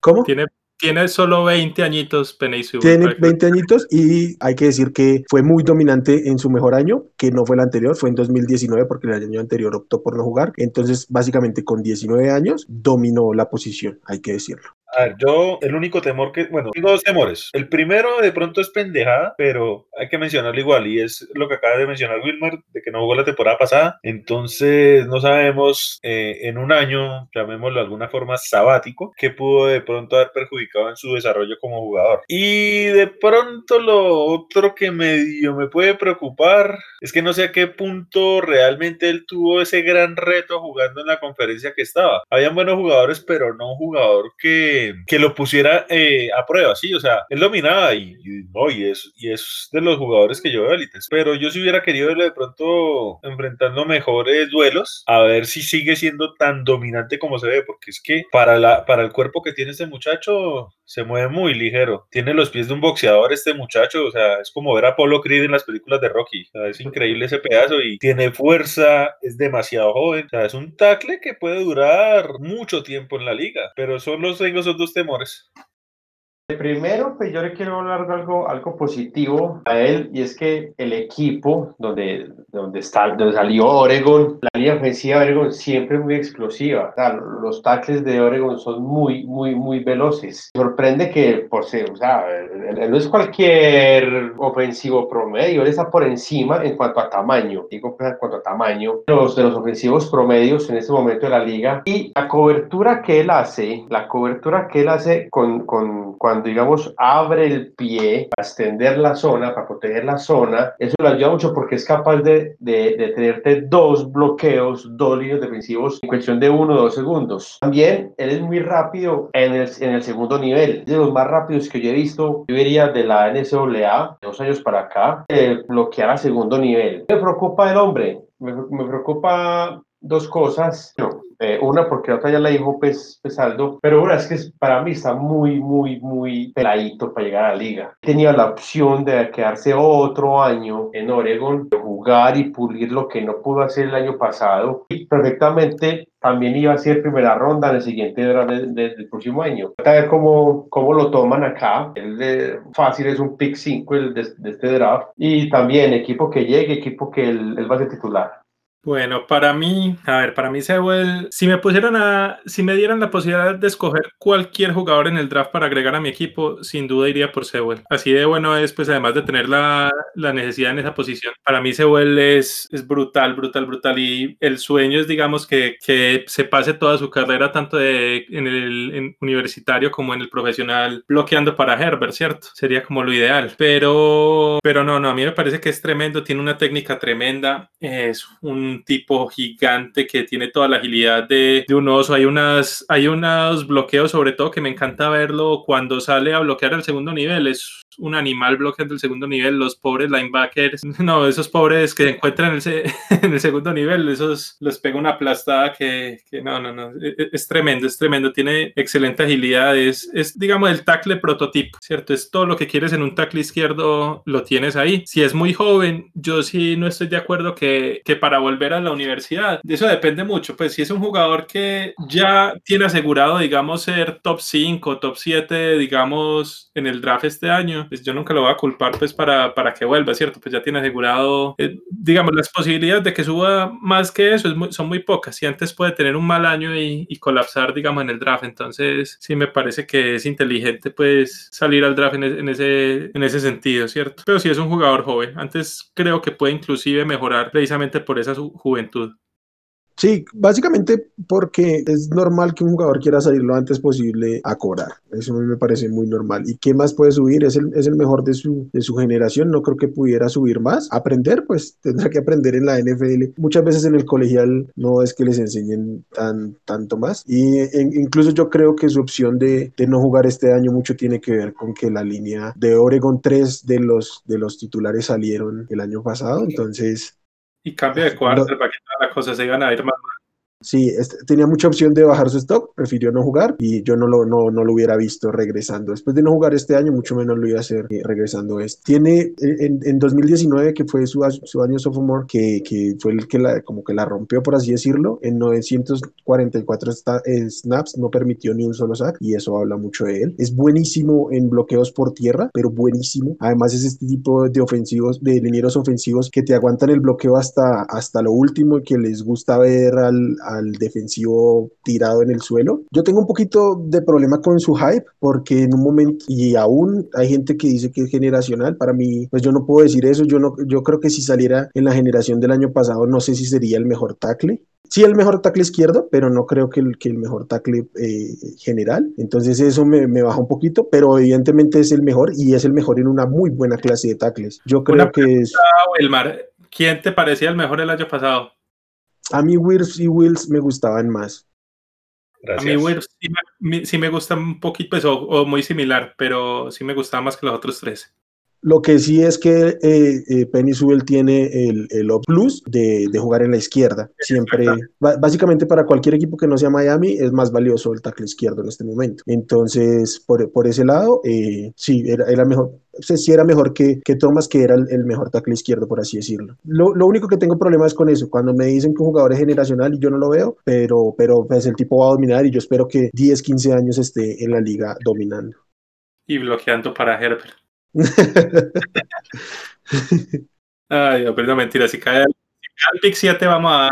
¿Cómo? Tiene tiene solo 20 añitos Penny Tiene 20 añitos y hay que decir que fue muy dominante en su mejor año, que no fue el anterior, fue en 2019 porque el año anterior optó por no jugar. Entonces, básicamente con 19 años dominó la posición, hay que decirlo. A ver, yo el único temor que, bueno, tengo dos temores. El primero de pronto es pendejada, pero hay que mencionarlo igual y es lo que acaba de mencionar Wilmer, de que no jugó la temporada pasada. Entonces no sabemos eh, en un año, llamémoslo de alguna forma sabático, qué pudo de pronto haber perjudicado en su desarrollo como jugador. Y de pronto lo otro que medio me puede preocupar es que no sé a qué punto realmente él tuvo ese gran reto jugando en la conferencia que estaba. Habían buenos jugadores, pero no un jugador que que, lo pusiera eh, a prueba, sí, o sea, él dominaba y, y, es, y es de los jugadores que yo veo élites, pero yo si hubiera querido verlo de pronto enfrentando mejores duelos, a ver si sigue siendo tan dominante como se ve, porque es que para, la, para el cuerpo que tiene este muchacho, se mueve muy ligero, tiene los pies de un boxeador este muchacho, o sea, es como ver a Apollo Creed en las películas de Rocky, es increíble ese pedazo y tiene fuerza, es demasiado joven, o sea, es un tackle que puede durar mucho tiempo en la liga, pero son los tengo dos temores. Primero, pues yo le quiero hablar de algo, algo positivo a él, y es que el equipo donde, donde, está, donde salió Oregon, la línea ofensiva de Oregon siempre muy explosiva. los tackles de Oregon son muy, muy, muy veloces. Sorprende que, por ser, o sea, no es cualquier ofensivo promedio, él está por encima en cuanto a tamaño. Digo, pues, en cuanto a tamaño, los de los ofensivos promedios en este momento de la liga. Y la cobertura que él hace, la cobertura que él hace con, con cuando digamos, abre el pie para extender la zona, para proteger la zona, eso le ayuda mucho porque es capaz de, de, tenerte dos bloqueos, dos líneas defensivos en cuestión de uno o dos segundos. También él es muy rápido en el, en el segundo nivel, de los más rápidos que yo he visto, yo diría de la NCAA, de dos años para acá, bloquear a segundo nivel. Me preocupa el hombre, me preocupa dos cosas. Eh, una porque otra ya la dijo pues, Pesaldo, pero una es que para mí está muy, muy, muy peladito para llegar a la liga. Tenía la opción de quedarse otro año en Oregon, de jugar y pulir lo que no pudo hacer el año pasado y perfectamente también iba a ser primera ronda en el siguiente draft del próximo año. A ver cómo, cómo lo toman acá. El de, fácil es un pick 5 de, de, este draft. Y también equipo que llegue, equipo que él, él va a ser titular. Bueno, para mí, a ver, para mí Sewell, si me pusieran a, si me dieran la posibilidad de escoger cualquier jugador en el draft para agregar a mi equipo, sin duda iría por Sewell. Así de bueno es, pues además de tener la, la necesidad en esa posición, para mí Sewell es, es brutal, brutal, brutal y el sueño es, digamos, que, que se pase toda su carrera tanto de, en el universitario como en el profesional bloqueando para Herbert, ¿cierto? Sería como lo ideal, pero, pero no, no, a mí me parece que es tremendo, tiene una técnica tremenda, es un tipo gigante que tiene toda la agilidad de, de, un oso. Hay, unas, hay unos bloqueos, sobre todo, que me encanta verlo cuando sale a bloquear el segundo nivel. Es un animal bloqueando el segundo nivel. Los pobres linebackers, no, esos pobres que encuentran en el, en el segundo nivel, esos les pega una aplastada que, que no, no, no. Es, es, tremendo, es tremendo. Tiene excelente agilidad. Es, es, digamos, el tackle prototipo, ¿cierto? Es todo lo que quieres en un tackle izquierdo, lo tienes ahí. Si es muy joven, yo sí no estoy de acuerdo que, que para volver a la universidad. Eso depende mucho. Pues si es un jugador que ya tiene asegurado, digamos, ser top 5, top 7, digamos, en el draft este año, pues yo nunca lo voy a culpar pues para, para que vuelva, ¿cierto? Pues ya tiene asegurado, eh, digamos, las posibilidades de que suba más que eso es muy, son muy pocas. Y antes puede tener un mal año y, y, colapsar, digamos, en el draft. Entonces, sí me parece que es inteligente pues salir al draft en, en, ese, en ese sentido, ¿cierto? Pero si es un jugador joven, antes creo que puede inclusive mejorar precisamente por esa juventud. Sí, básicamente porque es normal que un jugador quiera salir lo antes posible a cobrar. Eso a mí me parece muy normal. ¿Y qué más puede subir? Es el, es el mejor de su, de su generación. No creo que pudiera subir más. Aprender, pues tendrá que aprender en la NFL. Muchas veces en el colegial no es que les enseñen tan, tanto más. Y en, incluso yo creo que su opción de, de, no jugar este año mucho tiene que ver con que la línea de Oregon 3 de los, de los titulares salieron el año pasado. Entonces y cambio de todas las cosas se iban a ir más Sí, este, tenía mucha opción de bajar su stock, prefirió no jugar y yo no lo, no, no lo hubiera visto regresando. Después de no jugar este año, mucho menos lo iba a hacer eh, regresando este. Tiene eh, en, en, 2019, que fue su, su año sophomore, que, que, fue el que la, como que la rompió, por así decirlo, en 944 sta, eh, snaps no permitió ni un solo sack y eso habla mucho de él. Es buenísimo en bloqueos por tierra, pero buenísimo. Además es este tipo de ofensivos, de linieros ofensivos que te aguantan el bloqueo hasta, hasta lo último y que les gusta ver al al defensivo tirado en el suelo. Yo tengo un poquito de problema con su hype porque en un momento, y aún hay gente que dice que es generacional, para mí, pues yo no puedo decir eso, yo, no, yo creo que si saliera en la generación del año pasado, no sé si sería el mejor tackle. Sí, el mejor tackle izquierdo, pero no creo que el, que el mejor tackle eh, general. Entonces eso me, me, baja un poquito, pero evidentemente es el mejor y es el mejor en una muy buena clase de tackles. Yo creo Una que es... Wilmar, ¿quién te parecía el mejor el año pasado? A mí Wirfs y Wills me gustaban más. Gracias. A mí Wirfs sí me, sí me gusta un poquito, pues, o, o, muy similar, pero sí me gustaba más que los otros tres. Lo que sí es que eh, eh, Penny Sewell tiene el, el plus de, de, jugar en la izquierda. Siempre, básicamente para cualquier equipo que no sea Miami, es más valioso el tackle izquierdo en este momento. Entonces, por, por ese lado, eh, sí, era, era mejor. O sea, sí era mejor que, que Thomas, que era el, el, mejor tackle izquierdo, por así decirlo. Lo, lo, único que tengo problemas con eso, cuando me dicen que un jugador es generacional y yo no lo veo, pero, pero pues el tipo va a dominar y yo espero que 10, 15 años esté en la liga dominando. Y bloqueando para Herbert. Ay, no, pero no mentira, si cae, el, si cae el pick 7 vamos a, a,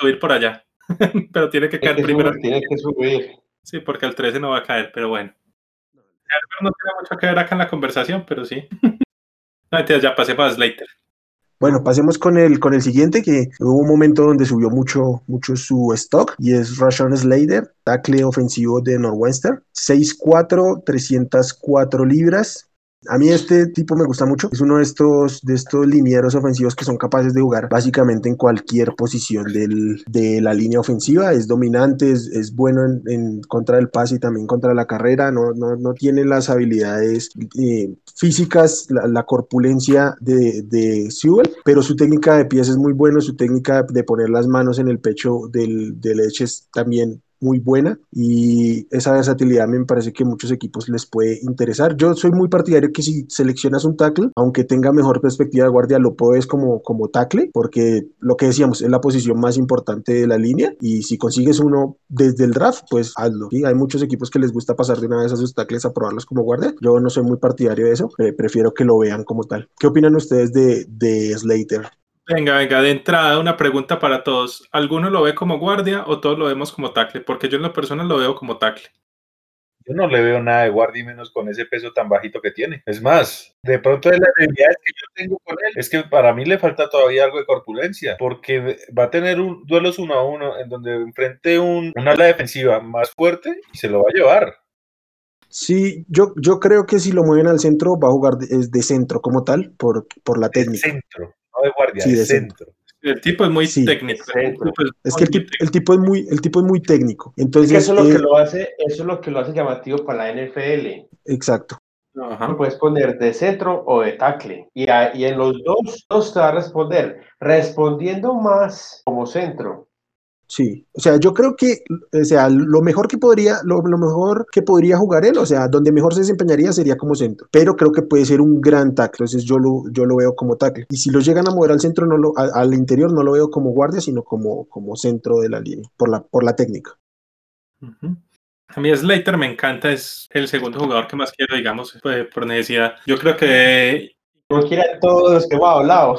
subir por allá. pero tiene que caer que primero. Subir, tiene que subir. Sí, porque el 13 no va a caer, pero bueno. No tiene mucho que ver acá en la conversación, pero sí. Ya pasé para Slater. Bueno, pasemos con el, con el siguiente, que hubo un momento donde subió mucho, mucho su stock, y es Rashawn Slater, tackle ofensivo de Northwestern. 6'4, 304 libras, a mí este tipo me gusta mucho. Es uno de estos, de estos linieros ofensivos que son capaces de jugar básicamente en cualquier posición de la línea ofensiva. Es dominante, es, bueno en, contra del pase y también contra la carrera. No, no, no tiene las habilidades eh, físicas, la, la, corpulencia de, de Sewell, pero su técnica de pies es muy buena. Su técnica de poner las manos en el pecho del, del Edge es también muy buena y esa versatilidad me parece que muchos equipos les puede interesar. Yo soy muy partidario que si seleccionas un tackle, aunque tenga mejor perspectiva de guardia, lo puedes como, como tackle, porque lo que decíamos es la posición más importante de la línea y si consigues uno desde el draft, pues hazlo. ¿sí? Hay muchos equipos que les gusta pasar de una vez a sus tackles a probarlos como guardia. Yo no soy muy partidario de eso, prefiero que lo vean como tal. ¿Qué opinan ustedes de, de Slater? Venga, venga, de entrada una pregunta para todos. ¿Alguno lo ve como guardia o todos lo vemos como tackle? Porque yo en la persona lo veo como tackle. Yo no le veo nada de guardia y menos con ese peso tan bajito que tiene. Es más, de pronto de las debilidades que yo tengo con él es que para mí le falta todavía algo de corpulencia, porque va a tener un duelos uno a uno en donde enfrente un, una ala defensiva más fuerte y se lo va a llevar. Sí, yo, yo creo que si lo mueven al centro va a jugar de, es de centro como tal, por, por la De técnica. centro, no de guardia, Sí, de de centro. El tipo es muy Sí, técnico. centro. tipo Es que el, muy tip- el tipo es muy, el tipo es muy técnico. Es Entonces, que eso es lo eh, que lo hace, eso es lo que lo hace llamativo para la NFL. exacto. Ajá. Lo puedes poner de centro o de tackle. Y, a- y en los dos, dos te va a responder, respondiendo más como centro. Sí, o sea, yo creo que, o sea, lo mejor que podría, lo, lo mejor que podría jugar él, o sea, donde mejor se desempeñaría sería como centro, pero creo que puede ser un gran tackle, entonces yo lo, yo lo veo como tackle. Y si lo llegan a mover al centro, no lo, a- al interior, no lo veo como guardia, sino como, como centro de la línea, por la, por la técnica. A mí Slater me encanta, es el segundo jugador que más quiero, digamos, pues, por necesidad. Yo creo que No quiere a todos los que hemos hablado.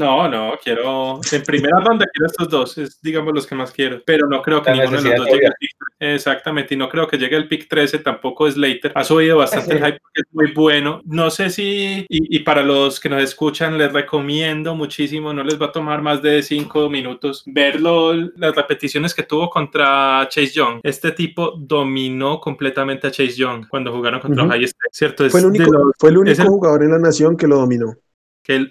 No, no, quiero en primera ronda quiero estos dos, es digamos los que más quiero, pero no creo que La ninguno de los dos llegue al pick. Exactamente, y no creo que llegue al pick 13, tampoco Slater. Ha subido bastante el hype porque es muy bueno. No sé si, y, y para los que nos escuchan, les recomiendo muchísimo, no les va a tomar más de cinco minutos verlo, las repeticiones que tuvo contra Chase Young. Este tipo dominó completamente a Chase Young cuando jugaron contra Ujú. Ohio State, ¿cierto? Es Fue el único, los- fue el único el- jugador en la nación que lo dominó.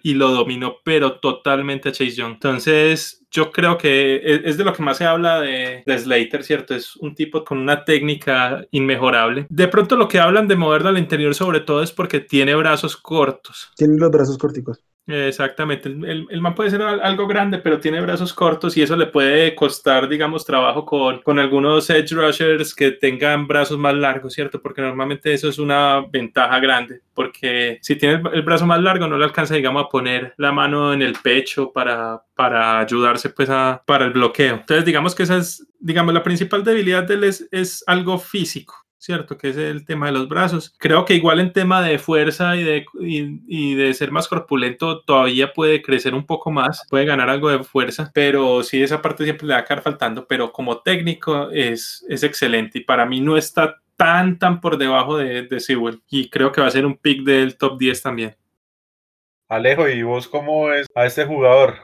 Y lo dominó, pero totalmente a Chase Young. Entonces, yo creo que es, es de lo que más se habla de, de Slater, ¿cierto? Es un tipo con una técnica inmejorable. De pronto lo que hablan de moverlo al interior sobre todo es porque tiene brazos cortos. Tiene los brazos corticos. Exactamente, el, el- el man puede ser al- algo grande, pero tiene brazos cortos y eso le puede costar, digamos, trabajo con, con algunos edge rushers que tengan brazos más largos, ¿cierto? Porque normalmente eso es una ventaja grande, porque si tiene el, el brazo más largo no le alcanza, digamos, a poner la mano en el pecho para, para ayudarse, pues, a, para el bloqueo. Entonces, digamos que esa es, digamos, la principal debilidad de él es, es algo físico. ¿Cierto? Que es el tema de los brazos. Creo que igual en tema de fuerza y de, y, y de ser más corpulento todavía puede crecer un poco más, puede ganar algo de fuerza, pero sí esa parte siempre le va a quedar faltando, pero como técnico es, es excelente y para mí no está tan, tan por debajo de, de Sewell y creo que va a ser un pick del top 10 también. Alejo, ¿y vos cómo ves a este jugador?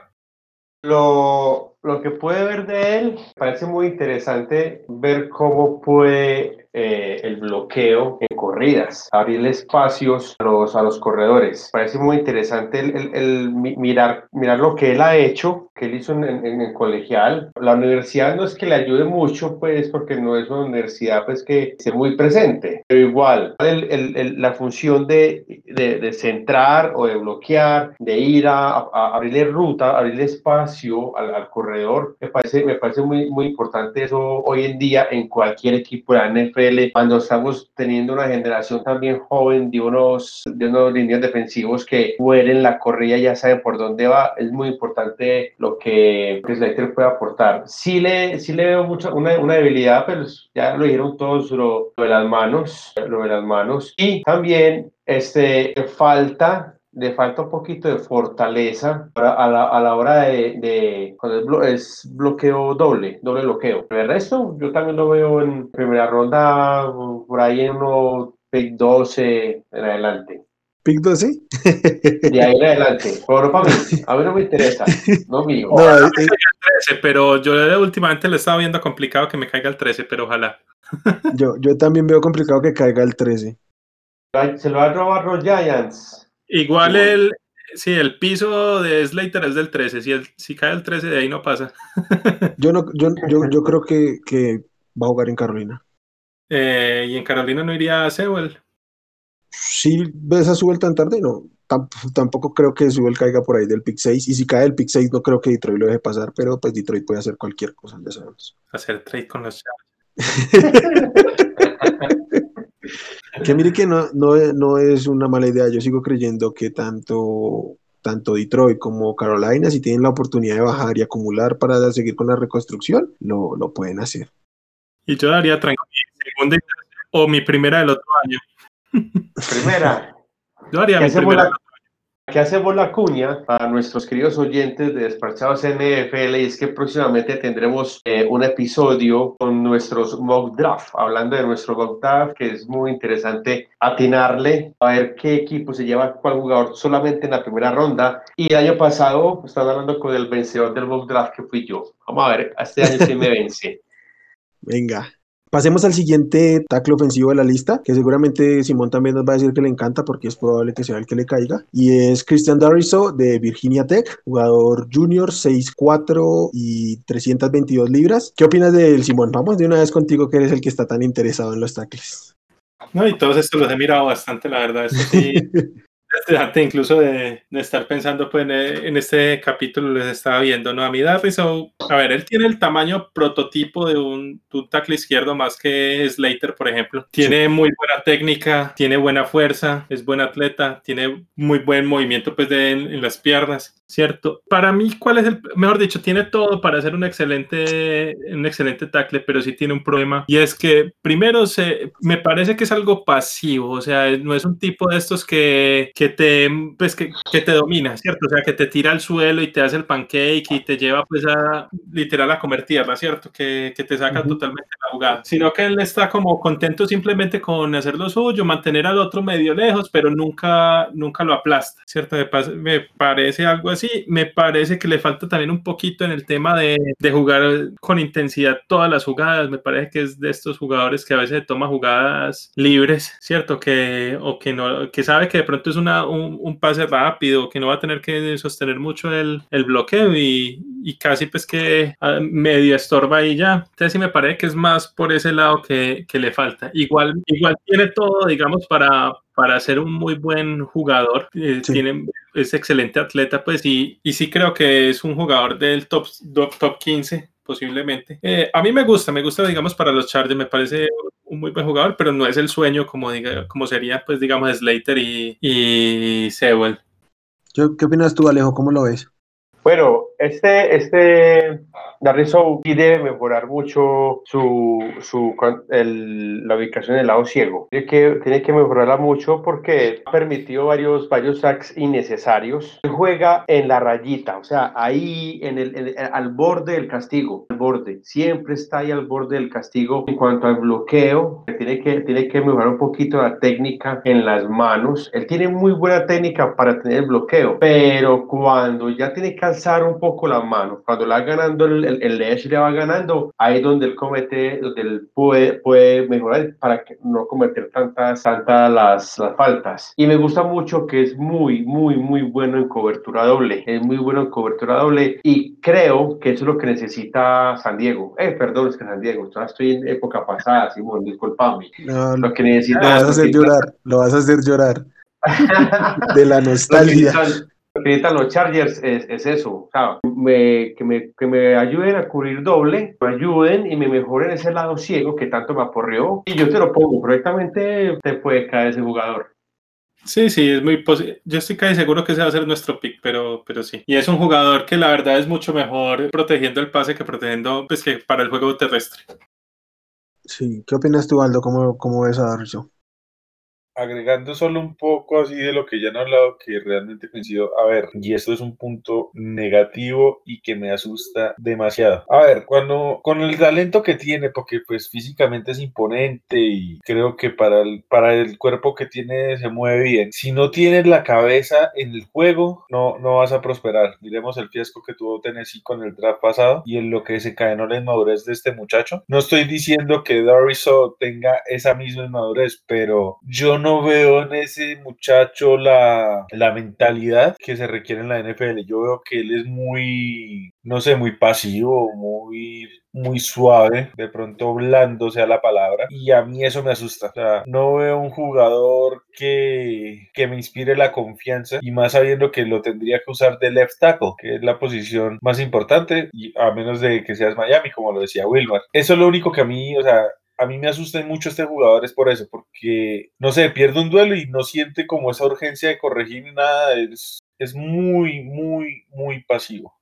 Lo, lo que puede ver de él, parece muy interesante ver cómo puede eh, el bloqueo en corridas, abrirle espacios a los, a los corredores. Parece muy interesante el, el- el mi- mirar, mirar lo que él ha hecho, que él hizo en, en- en el colegial. La universidad no es que le ayude mucho, pues, porque no es una universidad pues, que esté muy presente, pero igual, el- la función de, de, de centrar o de bloquear, de ir a, a abrirle ruta, abrirle espacio al, al corredor, me parece, me parece muy, muy importante eso hoy en día en cualquier equipo de la NFL, cuando estamos teniendo una generación también joven de unos, de unos líneas defensivos que huelen la corrida, ya saben por dónde va, es muy importante lo que, que Slater puede aportar. Sí le, sí le veo mucha, una, una debilidad, pero ya lo dijeron todos lo, lo de las manos, lo de las manos. Y también este, falta le falta un poquito de fortaleza a la, a la hora de, de cuando es, blo- es bloqueo doble, doble bloqueo. Pero el resto, yo también lo veo en primera ronda, por ahí en uno pick 12 en adelante. ¿Pick 12? De ahí en adelante. Pero no para mí, a mí no me interesa, no mío. No, eh, 13, pero yo últimamente le estaba viendo complicado que me caiga el 13, pero ojalá. yo, yo también veo complicado que caiga el 13. Se lo va a robar los Giants. Igual el, sí, el piso de Slater es del 13, si, el, si cae el 13 de ahí no pasa. Yo, no, yo, yo, yo creo que, que va a jugar en Carolina. Eh, y en Carolina no iría a Sewell. Si ves a Subel tan tarde, no. Tam- tampoco creo que Subel caiga por ahí del pick 6. Y si cae el pick 6, no creo que Detroit lo deje pasar. Pero pues Detroit puede hacer cualquier cosa, ya sabemos. hacer trade con los Chargers. Que mire que no, no, no es una mala idea. Yo sigo creyendo que tanto, tanto Detroit como Carolina, si tienen la oportunidad de bajar y acumular para seguir con la reconstrucción, lo, lo pueden hacer. Y yo daría tranquilo segunda y tercera, o mi primera del otro año. Primera, Yo daría ¿qué mi primera. la, que hacemos la cuña para nuestros queridos oyentes de Despachados NFL y es que próximamente tendremos eh, un episodio con nuestros mock draft, hablando de nuestro mock draft, que es muy interesante atinarle a ver qué equipo se lleva cuál jugador solamente en la primera ronda. Y el año pasado pues, estaba hablando con el vencedor del mock draft que fui yo. Vamos a ver, este año sí me vence. Venga, Pasemos al siguiente tackle ofensivo de la lista, que seguramente Simón también nos va a decir que le encanta porque es probable que sea el que le caiga. Y es Christian Dariso de Virginia Tech, jugador junior, 6'4 y 322 libras. ¿Qué opinas de él, Simón? Vamos de una vez contigo que eres el que está tan interesado en los tackles. No, y todos estos los he mirado bastante, la verdad. sí, Antes incluso de, estar pensando pues, en, este capítulo, les estaba viendo, ¿no? A mí Darriso, a ver, él tiene el tamaño prototipo de un, un tackle izquierdo más que Slater, por ejemplo. Tiene muy buena técnica, tiene buena fuerza, es buen atleta, tiene muy buen movimiento pues, de, en, las piernas, ¿cierto? Para mí, ¿cuál es el, mejor dicho, tiene todo para ser un excelente, un excelente tackle, pero sí tiene un problema, y es que primero se, me parece que es algo pasivo, o sea, no es un tipo de estos que que te, pues, que, que, te domina, ¿cierto? O sea, que te tira al suelo y te hace el pancake y te lleva, pues, a literal a comer tierra, ¿cierto? Que, que te saca totalmente la jugada. Sino que él está como contento simplemente con hacer lo suyo, mantener al otro medio lejos, pero nunca, nunca lo aplasta, ¿cierto? Me, parece algo así. Me parece que le falta también un poquito en el tema de, de jugar con intensidad todas las jugadas. Me parece que es de estos jugadores que a veces toma jugadas libres, ¿cierto? Que, o que no, que sabe que de pronto es una un, pase rápido, que no va a tener que sostener mucho el, el bloqueo y, y, casi pues que ah, medio estorba y ya. Entonces sí me parece que es más por ese lado que, que le falta. Igual, igual tiene todo, digamos, para, para ser un muy buen jugador. Eh, tiene, es excelente atleta, pues, y, y sí creo que es un jugador del top, top, top 15 posiblemente. Eh, a mí me gusta, me gusta, digamos, para los Chargers, me parece un muy buen jugador, pero no es el sueño como, diga, como sería, pues, digamos, Slater y, y Sewell. ¿Qué opinas tú, Alejo? ¿Cómo lo ves? Bueno, este, este Darriso sí debe mejorar mucho su, su el, la ubicación del lado ciego. Tiene que, tiene que mejorarla mucho porque ha permitido varios, varios sacks innecesarios. Juega en la rayita, o sea, ahí en el, al borde del castigo, al borde. Siempre está ahí al borde del castigo. En cuanto al bloqueo, tiene que, tiene que mejorar un poquito la técnica en las manos. Él tiene muy buena técnica para tener el bloqueo, pero cuando ya tiene que alzar un poco la mano, cuando la ganando el, el, el le va ganando, ahí es donde él comete, donde él puede, puede mejorar para que no cometer tantas, tantas las, las faltas. Y me gusta mucho que es muy, muy, muy bueno en cobertura doble. Es muy bueno en cobertura doble y creo que eso es lo que necesita San Diego. Eh, perdón, es que San Diego, estoy en época pasada, Simón, disculpame. No, lo que necesita. Lo vas a hacer llorar, lo vas a hacer llorar. de la nostalgia que necesitan los Chargers es, es eso, o sea, me, que, me, que, me, ayuden a cubrir doble, me ayuden y me mejoren ese lado ciego que tanto me aporreó. Y yo te lo pongo, correctamente te puede caer ese jugador. Sí, sí, es muy posible. Yo estoy casi seguro que ese va a ser nuestro pick, pero, pero sí. Y es un jugador que la verdad es mucho mejor protegiendo el pase que protegiendo, pues que para el juego terrestre. Sí, ¿qué opinas tú, Aldo? ¿Cómo, cómo ves a Darcio? Agregando solo un poco así de lo que ya han hablado, que realmente coincido, a ver, y esto es un punto negativo y que me asusta demasiado. A ver, cuando con el talento que tiene, porque pues físicamente es imponente y creo que para el, para el cuerpo que tiene se mueve bien, si no tienes la cabeza en el juego, no, no vas a prosperar. Miremos el fiasco que tuvo Tennessee con el draft pasado y en lo que se cae en la inmadurez de este muchacho. No estoy diciendo que Dariso tenga esa misma inmadurez, pero yo no no veo en ese muchacho la, la mentalidad que se requiere en la NFL. Yo veo que él es muy, no sé, muy pasivo, muy muy suave, de pronto blando sea la palabra, y a mí eso me asusta. O sea, no veo un jugador que, que me inspire la confianza y más sabiendo que lo tendría que usar de left tackle, que es la posición más importante, y a menos de que seas Miami, como lo decía Wilmar. Eso es lo único que a mí, o sea, a mí me asusta mucho este jugador es por eso, porque, no sé, pierde un duelo y no siente como esa urgencia de corregir ni nada, es, es muy, muy, muy pasivo.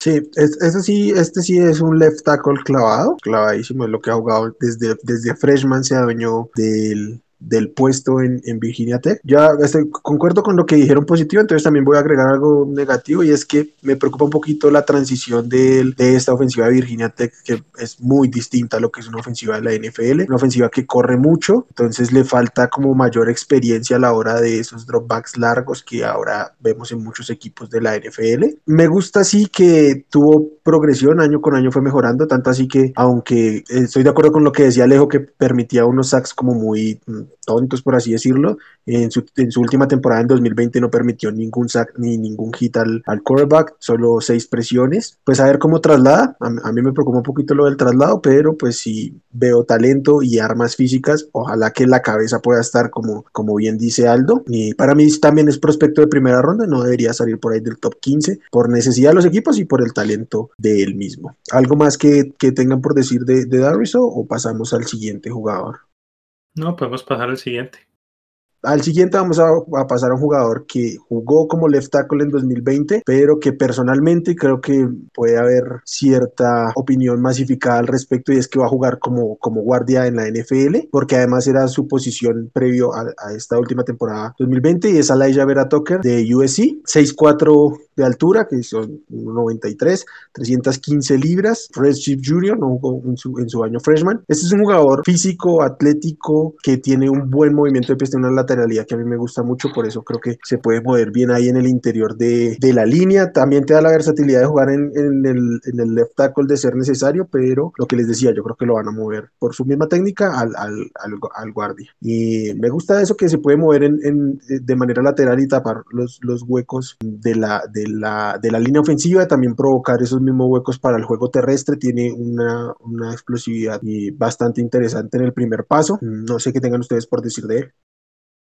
Sí, es, sí, este sí es un left tackle clavado, clavadísimo, es lo que ha jugado desde, desde freshman, se adueñó del, del puesto en, en Virginia Tech. Ya este, concuerdo con lo que dijeron positivo, entonces también voy a agregar algo negativo y es que me preocupa un poquito la transición de, de esta ofensiva de Virginia Tech, que es muy distinta a lo que es una ofensiva de la NFL, una ofensiva que corre mucho, entonces le falta como mayor experiencia a la hora de esos dropbacks largos que ahora vemos en muchos equipos de la NFL. Me gusta sí que tuvo progresión, año con año fue mejorando, tanto así que aunque estoy de acuerdo con lo que decía Alejo, que permitía unos sacks como muy mm, tontos, por así decirlo, en su, en su última temporada en 2020 no permitió ningún sack ni ningún hit al, quarterback, solo seis presiones. Pues a ver cómo traslada, a, mí me preocupa un poquito lo del traslado, pero pues si veo talento y armas físicas, ojalá que la cabeza pueda estar como, como bien dice Aldo. Y para mí también es prospecto de primera ronda, no debería salir por ahí del top 15 por necesidad de los equipos y por el talento de él mismo. ¿Algo más que, que tengan por decir de, de o pasamos al siguiente jugador? No, podemos pasar al siguiente. Al siguiente vamos a, a, pasar a un jugador que jugó como left tackle en 2020, pero que personalmente creo que puede haber cierta opinión masificada al respecto y es que va a jugar como, como guardia en la NFL, porque además era su posición previo a, a esta última temporada 2020 y es Elijah Vera Tucker de USC, 6'4 de altura, que son 93, 315 libras. Fred Chip Jr. no jugó en su, en su, año freshman. Este es un jugador físico, atlético, que tiene un buen movimiento de pie, tiene una lateralidad que a mí me gusta mucho, por eso creo que se puede mover bien ahí en el interior de, de la línea. También te da la versatilidad de jugar en, en, el, en, el, left tackle de ser necesario, pero lo que les decía, yo creo que lo van a mover por su misma técnica al, al, al, al guardia. Y me gusta eso que se puede mover en, de manera lateral y tapar los, los huecos de la, de la, de la línea ofensiva, también provocar esos mismos huecos para el juego terrestre, tiene una, una explosividad bastante interesante en el primer paso. No sé qué tengan ustedes por decir de él.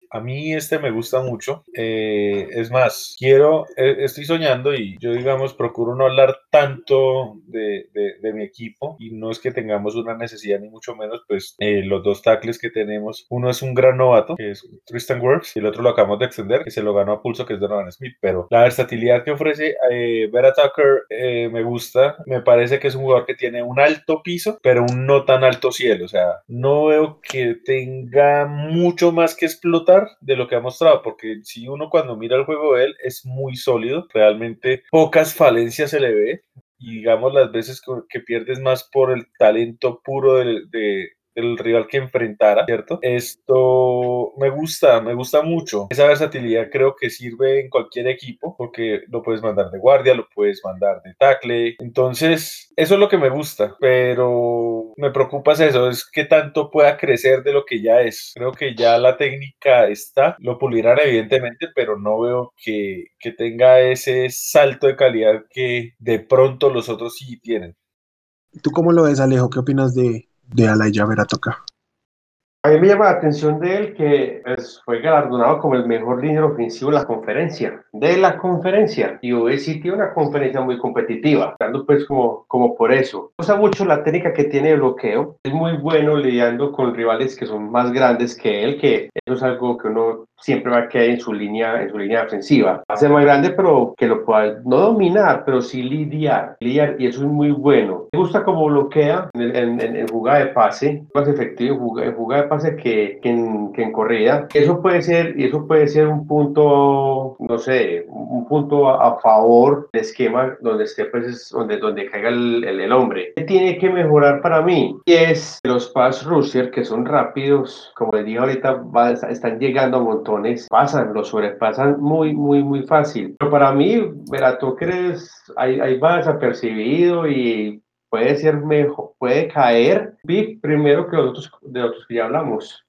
A mí este me gusta mucho. Eh, es más, quiero, eh, estoy soñando y yo, digamos, procuro no hablar tanto de, de, de, mi equipo y no es que tengamos una necesidad ni mucho menos, pues eh, los dos tackles que tenemos, uno es un gran novato, que es Tristan Wirfs, y el otro lo acabamos de extender, que se lo ganó a pulso, que es Donovan Smith, pero la versatilidad que ofrece eh, Vera Tucker eh, me gusta, me parece que es un jugador que tiene un alto piso, pero un no tan alto cielo, o sea, no veo que tenga mucho más que explotar de lo que ha mostrado, porque si uno cuando mira el juego de él es muy sólido, realmente pocas falencias se le ve, y digamos las veces que pierdes más por el talento puro de, de, el rival que enfrentara, ¿cierto? Esto me gusta, me gusta mucho. Esa versatilidad creo que sirve en cualquier equipo porque lo puedes mandar de guardia, lo puedes mandar de tackle. Entonces, eso es lo que me gusta, pero me preocupa es eso, es que tanto pueda crecer de lo que ya es. Creo que ya la técnica está, lo pulirán evidentemente, pero no veo que, que tenga ese salto de calidad que de pronto los otros sí tienen. ¿Tú cómo lo ves, Alejo? ¿Qué opinas de, de Alaya Veratoca. A mí me llama la atención de él que fue galardonado como el mejor líder ofensivo de la conferencia. De la conferencia. Y USC tiene una conferencia muy competitiva, dando pues como, como por eso. Usa mucho la técnica que tiene de bloqueo. Es muy bueno lidiando con rivales que son más grandes que él, que eso es algo que uno siempre va a quedar en su línea, en su línea defensiva. Va a ser más grande, pero que lo pueda no dominar, pero sí lidiar. lidiar y eso es muy bueno. Me gusta cómo bloquea en, en, en, en jugada de pase, más efectivo en jugada, jugada de pase que, que, en, que en corrida. Eso puede ser, y eso puede ser un punto, no sé, un punto a, a favor del esquema donde esté, pues, donde, donde caiga el, el, el, hombre. ¿Qué tiene que mejorar para mí? Y es los pass rusher que son rápidos, como les dije ahorita, va, están llegando a pasan, lo sobrepasan muy, muy, muy fácil. Pero para mí, es, ahí, ahí va desapercibido y puede ser mejor, puede caer primero que los otros, de otros que ya hablamos.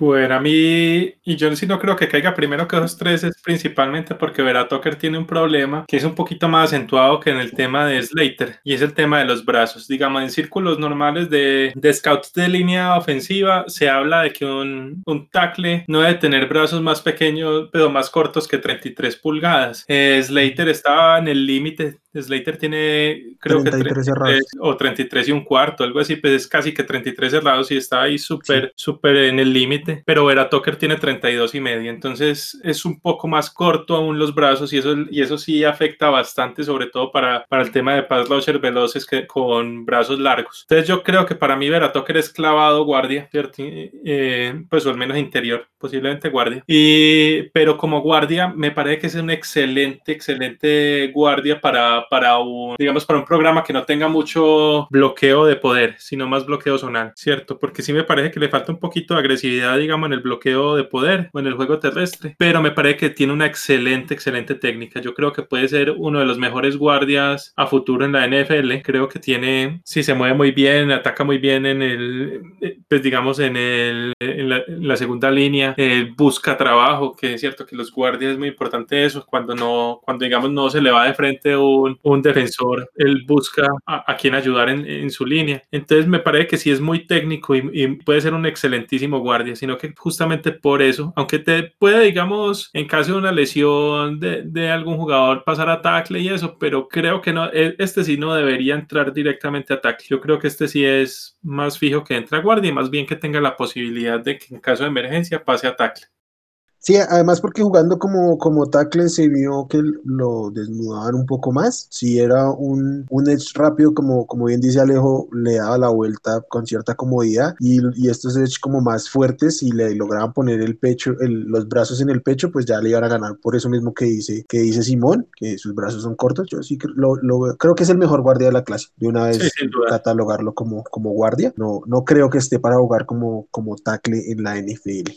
Bueno, a mí, y yo sí no creo que caiga primero que esos tres, es principalmente porque Vera Tucker tiene un problema que es un poquito más acentuado que en el tema de Slater, y es el tema de los brazos. Digamos, en círculos normales de, de scouts de línea ofensiva, se habla de que un, un tackle no debe tener brazos más pequeños, pero más cortos que 33 pulgadas. Eh, Slater estaba en el límite Slater tiene, creo que 33 cerrados. o 33 y un cuarto, algo así, pues es casi que 33 cerrados y está ahí súper, súper en el límite. Pero Vera Tucker tiene 32 y medio, entonces es un poco más corto aún los brazos y eso, y eso sí afecta bastante, sobre todo para, para el tema de pass rusher veloces que, con brazos largos. Entonces yo creo que para mí Vera Tucker es clavado guardia, ¿cierto? Eh, pues o al menos interior, posiblemente guardia. Y, pero como guardia me parece que es un excelente, excelente guardia para, para un, digamos, para un programa que no tenga mucho bloqueo de poder, sino más bloqueo zonal, ¿cierto? Porque sí me parece que le falta un poquito de agresividad, digamos, en el bloqueo de poder o en el juego terrestre, pero me parece que tiene una excelente, excelente técnica. Yo creo que puede ser uno de los mejores guardias a futuro en la NFL. Creo que tiene, si se mueve muy bien, ataca muy bien en el, pues digamos, en, el, en, la, segunda línea, eh, busca trabajo, que es cierto que los guardias es muy importante eso, cuando no, cuando digamos no se le va de frente un, un defensor, él busca a, quien ayudar en, su línea. Entonces me parece que sí es muy técnico y, puede ser un excelentísimo guardia, sino que justamente por eso, aunque te puede, digamos, en caso de una lesión de, de algún jugador pasar a tackle y eso, pero creo que no, e, este sí no debería entrar directamente a tackle. Yo creo que este sí es más fijo que entra a guardia y más bien que tenga la posibilidad de que en caso de emergencia pase a tackle. Sí, además porque jugando como, como tackle se vio que lo desnudaban un poco más. Si era un, un edge rápido, como, como bien dice Alejo, le daba la vuelta con cierta comodidad y, y estos edge como más fuertes y le lograban poner el pecho, los brazos en el pecho, pues ya le iban a ganar. Por eso mismo que dice, que dice Simón, que sus brazos son cortos. Yo sí lo, lo creo que es el mejor guardia de la clase. De una vez catalogarlo como, como guardia. No, no creo que esté para jugar como, como tackle en la NFL.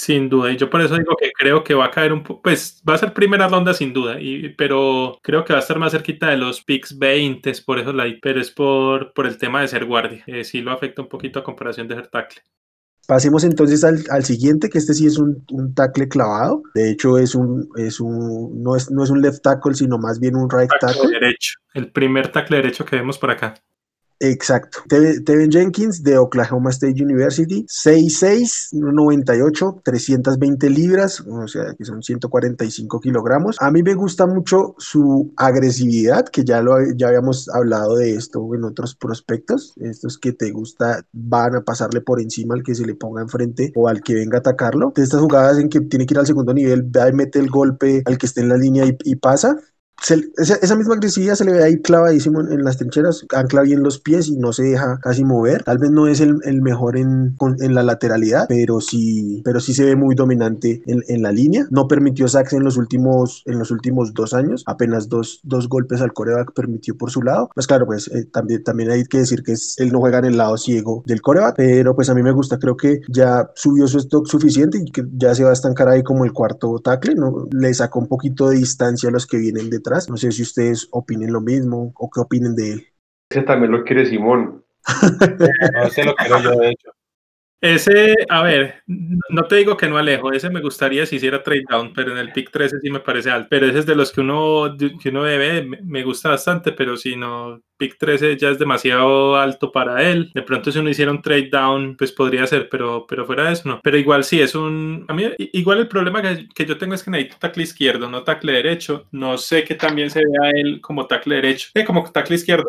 Sin duda, y yo por eso digo que creo que va a caer un poco, pues va a ser primera ronda sin duda, y, pero creo que va a estar más cerquita de los picks 20, por eso la pero es por, por el tema de ser guardia, eh, sí lo afecta un poquito a comparación de ser tackle. Pasemos entonces al, al, siguiente, que este sí es un, un, tackle clavado. De hecho, es un, es un, no, es, no es un left tackle, sino más bien un right tackle. tackle. Derecho, el primer tackle derecho que vemos por acá. Exacto. Tevin Jenkins de Oklahoma State University, 6'6, 98, 320 libras, o sea que son 145 kilogramos. A mí me gusta mucho su agresividad, que ya, lo, ya habíamos hablado de esto en otros prospectos. Estos que te gusta van a pasarle por encima al que se le ponga enfrente o al que venga a atacarlo. De estas jugadas en que tiene que ir al segundo nivel, va y mete el golpe al que esté en la línea y pasa esa, misma agresividad se le ve ahí clavadísimo en, las trincheras, ancla bien los pies y no se deja casi mover. Tal vez no es el, el mejor en, en, la lateralidad, pero sí, pero sí se ve muy dominante en, en, la línea. No permitió sacks en los últimos, en los últimos dos años, apenas dos, dos golpes al coreback permitió por su lado. Pues claro, pues eh, también, también hay que decir que es, él no juega en el lado ciego del coreback, pero pues a mí me gusta, creo que ya subió su stock suficiente y que ya se va a estancar ahí como el cuarto tackle, ¿no? Le sacó un poquito de distancia a los que vienen detrás no sé si ustedes opinen lo mismo o qué opinen de él. Ese también lo quiere Simón. no, ese lo quiero yo, de hecho. Ese, a ver, no te digo que no alejo, ese me gustaría si hiciera trade down, pero en el pick 13 sí me parece alto. Pero ese es de los que uno, que uno debe, me gusta bastante, pero si no, pick 13 ya es demasiado alto para él. De pronto si uno hiciera un trade down, pues podría ser, pero, pero fuera de eso no. Pero igual sí, es un... A mí igual el problema que, que yo tengo es que necesito tackle izquierdo, no tackle derecho. No sé que también se vea él como tackle derecho, eh, como tackle izquierdo.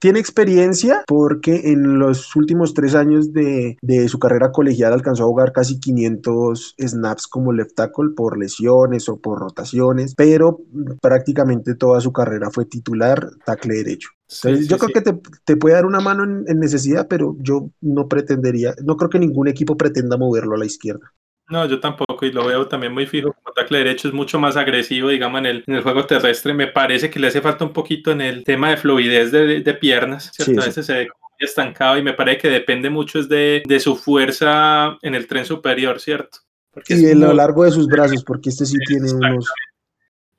Tiene experiencia porque en los últimos tres años de, de, su carrera colegial alcanzó a jugar casi 500 snaps como left tackle por lesiones o por rotaciones, pero prácticamente toda su carrera fue titular tackle derecho. Entonces, sí, yo creo sí. que te, te, puede dar una mano en, en necesidad, pero yo no pretendería, no creo que ningún equipo pretenda moverlo a la izquierda. No, yo tampoco, y lo veo también muy fijo como tackle derecho, es mucho más agresivo, digamos, en el, en el juego terrestre. Me parece que le hace falta un poquito en el tema de fluidez de, de piernas, ¿cierto? Sí, a veces se ve estancado y me parece que depende mucho es de, de su fuerza en el tren superior, ¿cierto? Porque y a lo largo de sus brazos, porque este sí tiene unos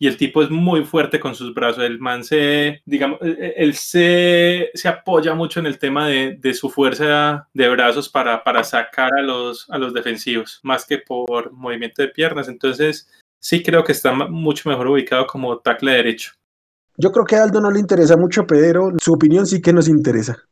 y el tipo es muy fuerte con sus brazos. El man se, digamos, e, e, él se, se apoya mucho en el tema de, de su fuerza de brazos para, para sacar a los, a los defensivos, más que por movimiento de piernas. Entonces, sí creo que está mucho mejor ubicado como tackle derecho. Yo creo que a Aldo no le interesa mucho, pero su opinión sí que nos interesa.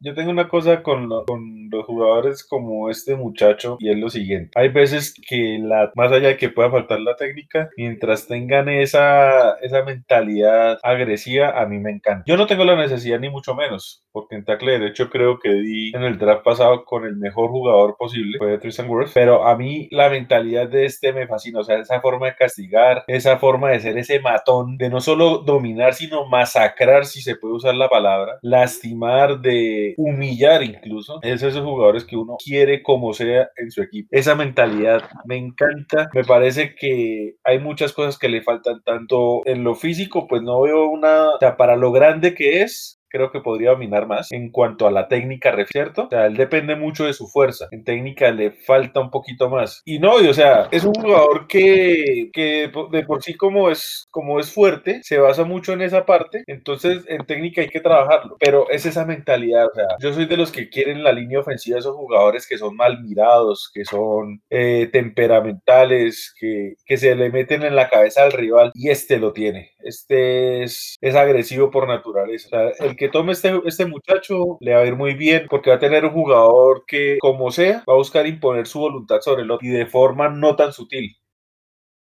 Yo tengo una cosa con, con, los jugadores como este muchacho y es lo siguiente. Hay veces que la, más allá de que pueda faltar la técnica, mientras tengan esa, esa mentalidad agresiva, a mí me encanta. Yo no tengo la necesidad ni mucho menos, porque en tackle de hecho creo que di en el draft pasado con el mejor jugador posible, fue Tristan Wirth, pero a mí la mentalidad de este me fascina, o sea, esa forma de castigar, esa forma de ser ese matón, de no solo dominar, sino masacrar, si se puede usar la palabra, lastimar, de humillar incluso, es esos jugadores que uno quiere como sea en su equipo. Esa mentalidad me encanta, me parece que hay muchas cosas que le faltan tanto en lo físico, pues no veo una, o sea, para lo grande que es, creo que podría dominar más en cuanto a la técnica, ¿cierto? O sea, él depende mucho de su fuerza. En técnica le falta un poquito más. Y no, o sea, es un jugador que, que de por sí como es, como es fuerte, se basa mucho en esa parte. Entonces, en técnica hay que trabajarlo. Pero es esa mentalidad. O sea, yo soy de los que quieren la línea ofensiva esos jugadores que son mal mirados, que son eh, temperamentales, que, que se le meten en la cabeza al rival. Y este lo tiene. Este es, es agresivo por naturaleza. O sea, el que tome este, este muchacho le va a ir muy bien porque va a tener un jugador que, como sea, va a buscar imponer su voluntad sobre el otro y de forma no tan sutil.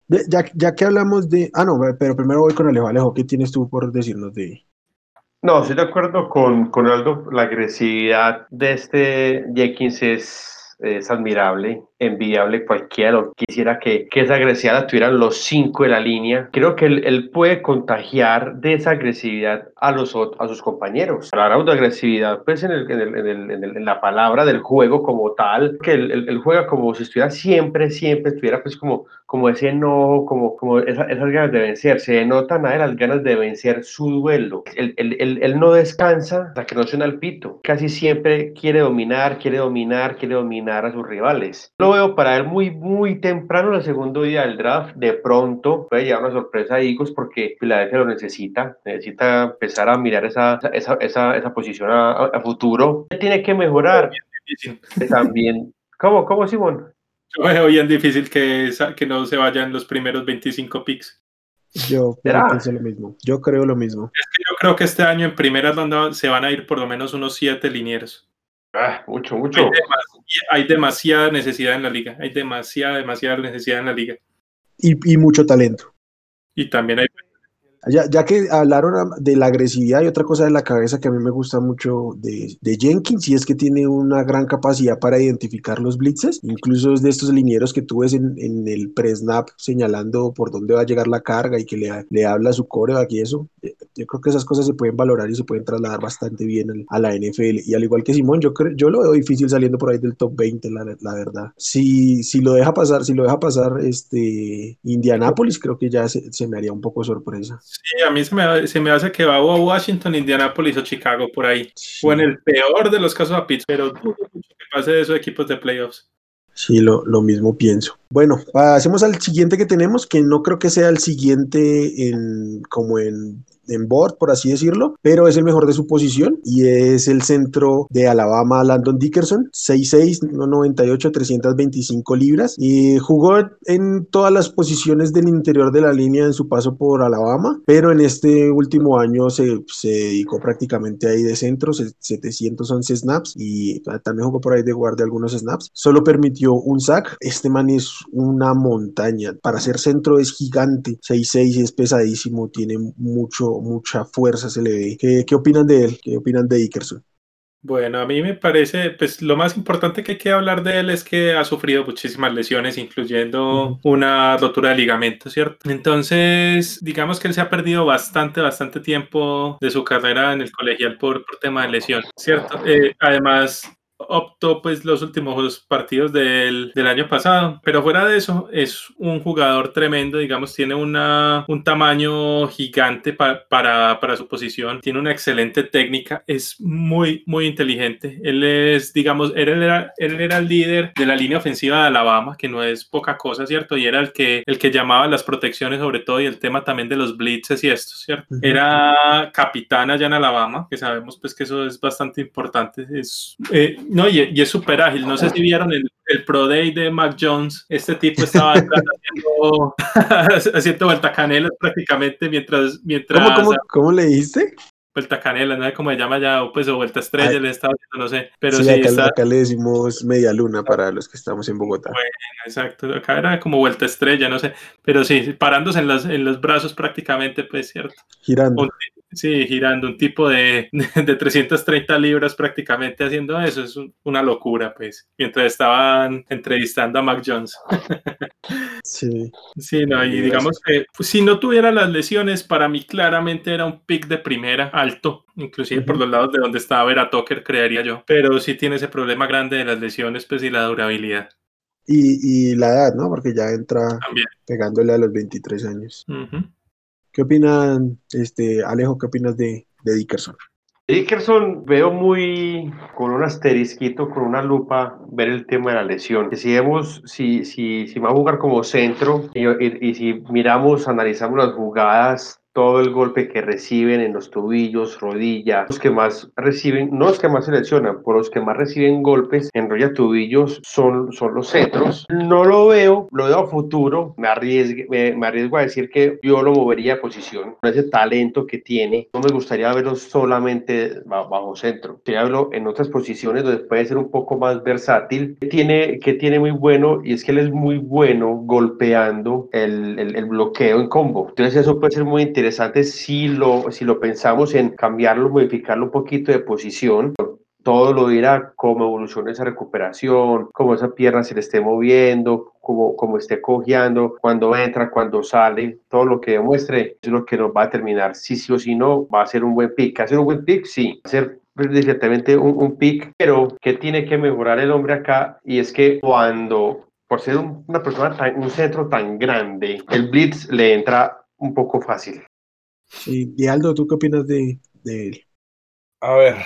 Ya, ya que hablamos de... Ah, no, pero primero voy con Alejo. Alejo, ¿qué tienes tú por decirnos de... No, estoy de acuerdo con, con Aldo. La agresividad de este Jenkins es, es admirable envidiable cualquiera quisiera que, que esa agresividad tuvieran los cinco de la línea. Creo que él, él, puede contagiar de esa agresividad a, los, a sus compañeros. Hablamos de agresividad, pues en, el, en, el, en, la palabra del juego como tal, que él, él, juega como si estuviera siempre, siempre, estuviera pues como, como ese enojo, como, como esa, esas ganas de vencer. Se notan a él las ganas de vencer su duelo. Él, él, él, no descansa hasta que no suena el pito. Casi siempre quiere dominar, quiere dominar, quiere dominar a sus rivales veo para él muy, muy temprano, el segundo día del draft. De pronto puede llegar una sorpresa a Eagles porque Philadelphia lo necesita. Necesita empezar a mirar esa, esa, esa, esa posición a, a, futuro. Tiene que mejorar. También. ¿Cómo, cómo, Simón? Yo veo bien difícil que, que no se vayan los primeros 25 picks. Yo pienso lo mismo. Yo creo lo mismo. Es que yo creo que este año en primera ronda se van a ir por lo menos unos siete linieros. Ah, mucho, mucho. Hay, demasiada necesidad en la liga. Hay demasiada, demasiada necesidad en la liga. Y, y mucho talento. Y también hay ya, ya, que hablaron de la agresividad y otra cosa de la cabeza que a mí me gusta mucho de, de, Jenkins y es que tiene una gran capacidad para identificar los blitzes, incluso de estos linieros que tú ves en, en el pre-snap señalando por dónde va a llegar la carga y que le, le habla a su coreback y eso. Eh, yo creo que esas cosas se pueden valorar y se pueden trasladar bastante bien a la NFL. Y al igual que Simón, yo, creo, yo lo veo difícil saliendo por ahí del top 20, la, la verdad. Si, si lo deja pasar, si lo deja pasar este Indianapolis, creo que ya se, se me haría un poco sorpresa. Sí, a mí se me, se me hace que va a Washington, Indianapolis o Chicago por ahí. O en el peor de los casos a Pittsburgh, pero dudo mucho que pase de esos equipos de playoffs. Sí, lo, lo, mismo pienso. Bueno, pasemos al siguiente que tenemos, que no creo que sea el siguiente en como en en board, por así decirlo, pero es el mejor de su posición y es el centro de Alabama, Landon Dickerson, 6'6, 98, 325 libras y jugó en todas las posiciones del interior de la línea en su paso por Alabama, pero en este último año se, se dedicó prácticamente ahí de centro, 711 snaps y también jugó por ahí de guardia algunos snaps, solo permitió un sack, este man es una montaña, para ser centro es gigante, 6'6 es pesadísimo, tiene mucho mucha fuerza se le ve. ¿Qué, ¿Qué, opinan de él? ¿Qué opinan de Dickerson? Bueno, a mí me parece, pues lo más importante que hay que hablar de él es que ha sufrido muchísimas lesiones, incluyendo una rotura de ligamento, ¿cierto? Entonces, digamos que él se ha perdido bastante, bastante tiempo de su carrera en el colegial por, por tema de lesión, ¿cierto? Eh, además, optó pues los últimos partidos del, del, año pasado, pero fuera de eso es un jugador tremendo, digamos, tiene una, un tamaño gigante para, para su posición, tiene una excelente técnica, es muy, muy inteligente, él es, digamos, él era, él era el líder de la línea ofensiva de Alabama, que no es poca cosa, ¿cierto? Y era el que, el que llamaba las protecciones sobre todo y el tema también de los blitzes y esto, ¿cierto? Era capitán allá en Alabama, que sabemos pues que eso es bastante importante, es... Eh, no, y, y es súper ágil. No sé si vieron el, el, Pro Day de Mac Jones. Este tipo estaba haciendo, haciendo vueltacanelas prácticamente mientras... mientras ¿Cómo, cómo, cómo le dijiste? vuelta canela, no sé cómo se llama ya, o pues o vuelta estrella, Ay. le estaba no sé, pero sí, sí, acá, está, acá le decimos media luna para los que estamos en Bogotá. Bueno, exacto, acá era como vuelta estrella, no sé, pero sí, parándose en los, en los brazos prácticamente, pues cierto. Girando. Un sí, girando un tipo de, de 330 libras prácticamente haciendo eso, es un- una locura, pues, mientras estaban entrevistando a Mac Jones. Sí. Sí, no, y digamos que pues, si no tuviera las lesiones, para mí claramente era un pick de primera alto, inclusive por los lados de donde estaba Vera Tucker, creería yo, pero sí tiene ese problema grande de las lesiones, pues, y la durabilidad Y, y la edad, ¿no? Porque ya entra también. pegándole a los 23 años. ¿Qué opinan, este, Alejo, qué opinas de, Dickerson? Dickerson veo muy con un asterisquito, con una lupa, ver el tema de la lesión. Si si, si, si va a jugar como centro y- y si miramos, analizamos las jugadas, todo el golpe que reciben en los tobillos, rodilla, los que más reciben, no los que más se lesionan, por los que más reciben golpes en rodilla, tobillos, son, son los centros. No lo veo, lo veo a futuro, me arriesgo, me, me arriesgo a decir que yo lo movería a posición, con ese talento que tiene, no me gustaría verlo solamente ba- bajo centro, quería verlo en otras posiciones donde puede ser un poco más versátil, que tiene, que tiene muy bueno y es que él es muy bueno golpeando el, el, el bloqueo en combo, entonces eso puede ser muy interesante si lo, si lo pensamos en cambiarlo, modificarlo un poquito de posición, todo lo dirá cómo evoluciona esa recuperación, cómo esa pierna se le esté moviendo, cómo, cómo esté cojeando, cuando entra, cuando sale, todo lo que demuestre es lo que nos va a determinar si sí o si no va a ser un buen pick. ¿Va a ser un buen pick? Sí. Va a ser definitivamente un, un pick, pero que tiene que mejorar el hombre acá y es que cuando, por ser un- una persona, tan, un centro tan grande, el blitz le entra un poco fácil. Sí. Y Aldo, ¿tú qué opinas de, él? A ver,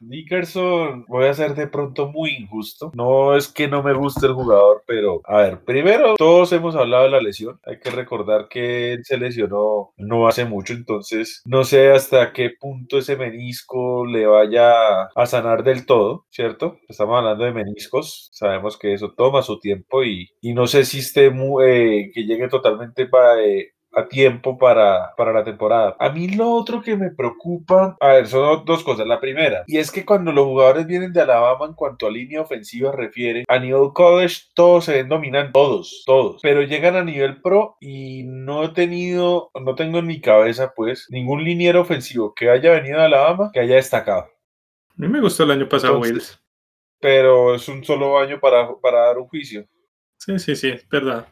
Nickerson, voy a ser de pronto muy injusto. No es que no me guste el jugador, pero a ver, primero todos hemos hablado de la lesión. Hay que recordar que él se lesionó no hace mucho, entonces no sé hasta qué punto ese menisco le vaya a sanar del todo, ¿cierto? Estamos hablando de meniscos, sabemos que eso toma su tiempo y, y no sé si esté eh, que llegue totalmente para, eh, a tiempo para, para la temporada. A mí lo otro que me preocupa, a ver, son dos cosas. La primera, y es que cuando los jugadores vienen de Alabama en cuanto a línea ofensiva refiere, a nivel college todos se ven dominantes, todos, todos, pero llegan a nivel pro y no he tenido, no tengo en mi cabeza pues ningún liniero ofensivo que haya venido de Alabama que haya destacado. A mí me gustó el año pasado Entonces- Wills. Pero es un solo año para, para dar un juicio. Sí, sí, sí, es verdad.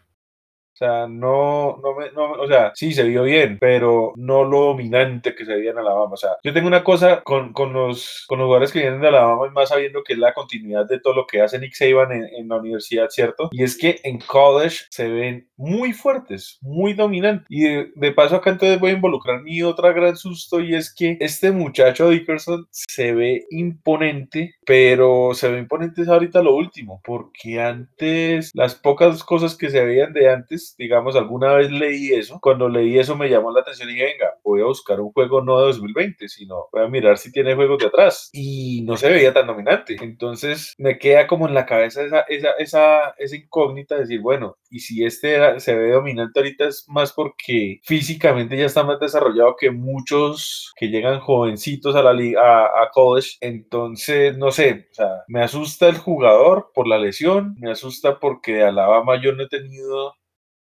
O sea, no, no me, no, o sea, sí se vio bien, pero no lo dominante que se veía en Alabama. O sea, yo tengo una cosa con, con los, con los jugadores que vienen de Alabama y más sabiendo que es la continuidad de todo lo que hace Nick Saban en, en la universidad, ¿cierto? Y es que en college se ven muy fuertes, muy dominantes. Y de, de paso acá entonces voy a involucrar mi otra gran susto y es que este muchacho Dickerson se ve imponente, pero se ve imponente ahorita lo último, porque antes las pocas cosas que se veían de antes, digamos, alguna vez leí eso, cuando leí eso me llamó la atención y dije, venga, voy a buscar un juego no de 2020, sino voy a mirar si tiene juegos de atrás. Y no se veía tan dominante. Entonces me queda como en la cabeza esa, esa, esa, esa incógnita de decir, bueno, y si este se ve dominante ahorita es más porque físicamente ya está más desarrollado que muchos que llegan jovencitos a la liga, a, a college. Entonces, no sé, o sea, me asusta el jugador por la lesión, me asusta porque de Alabama yo no he tenido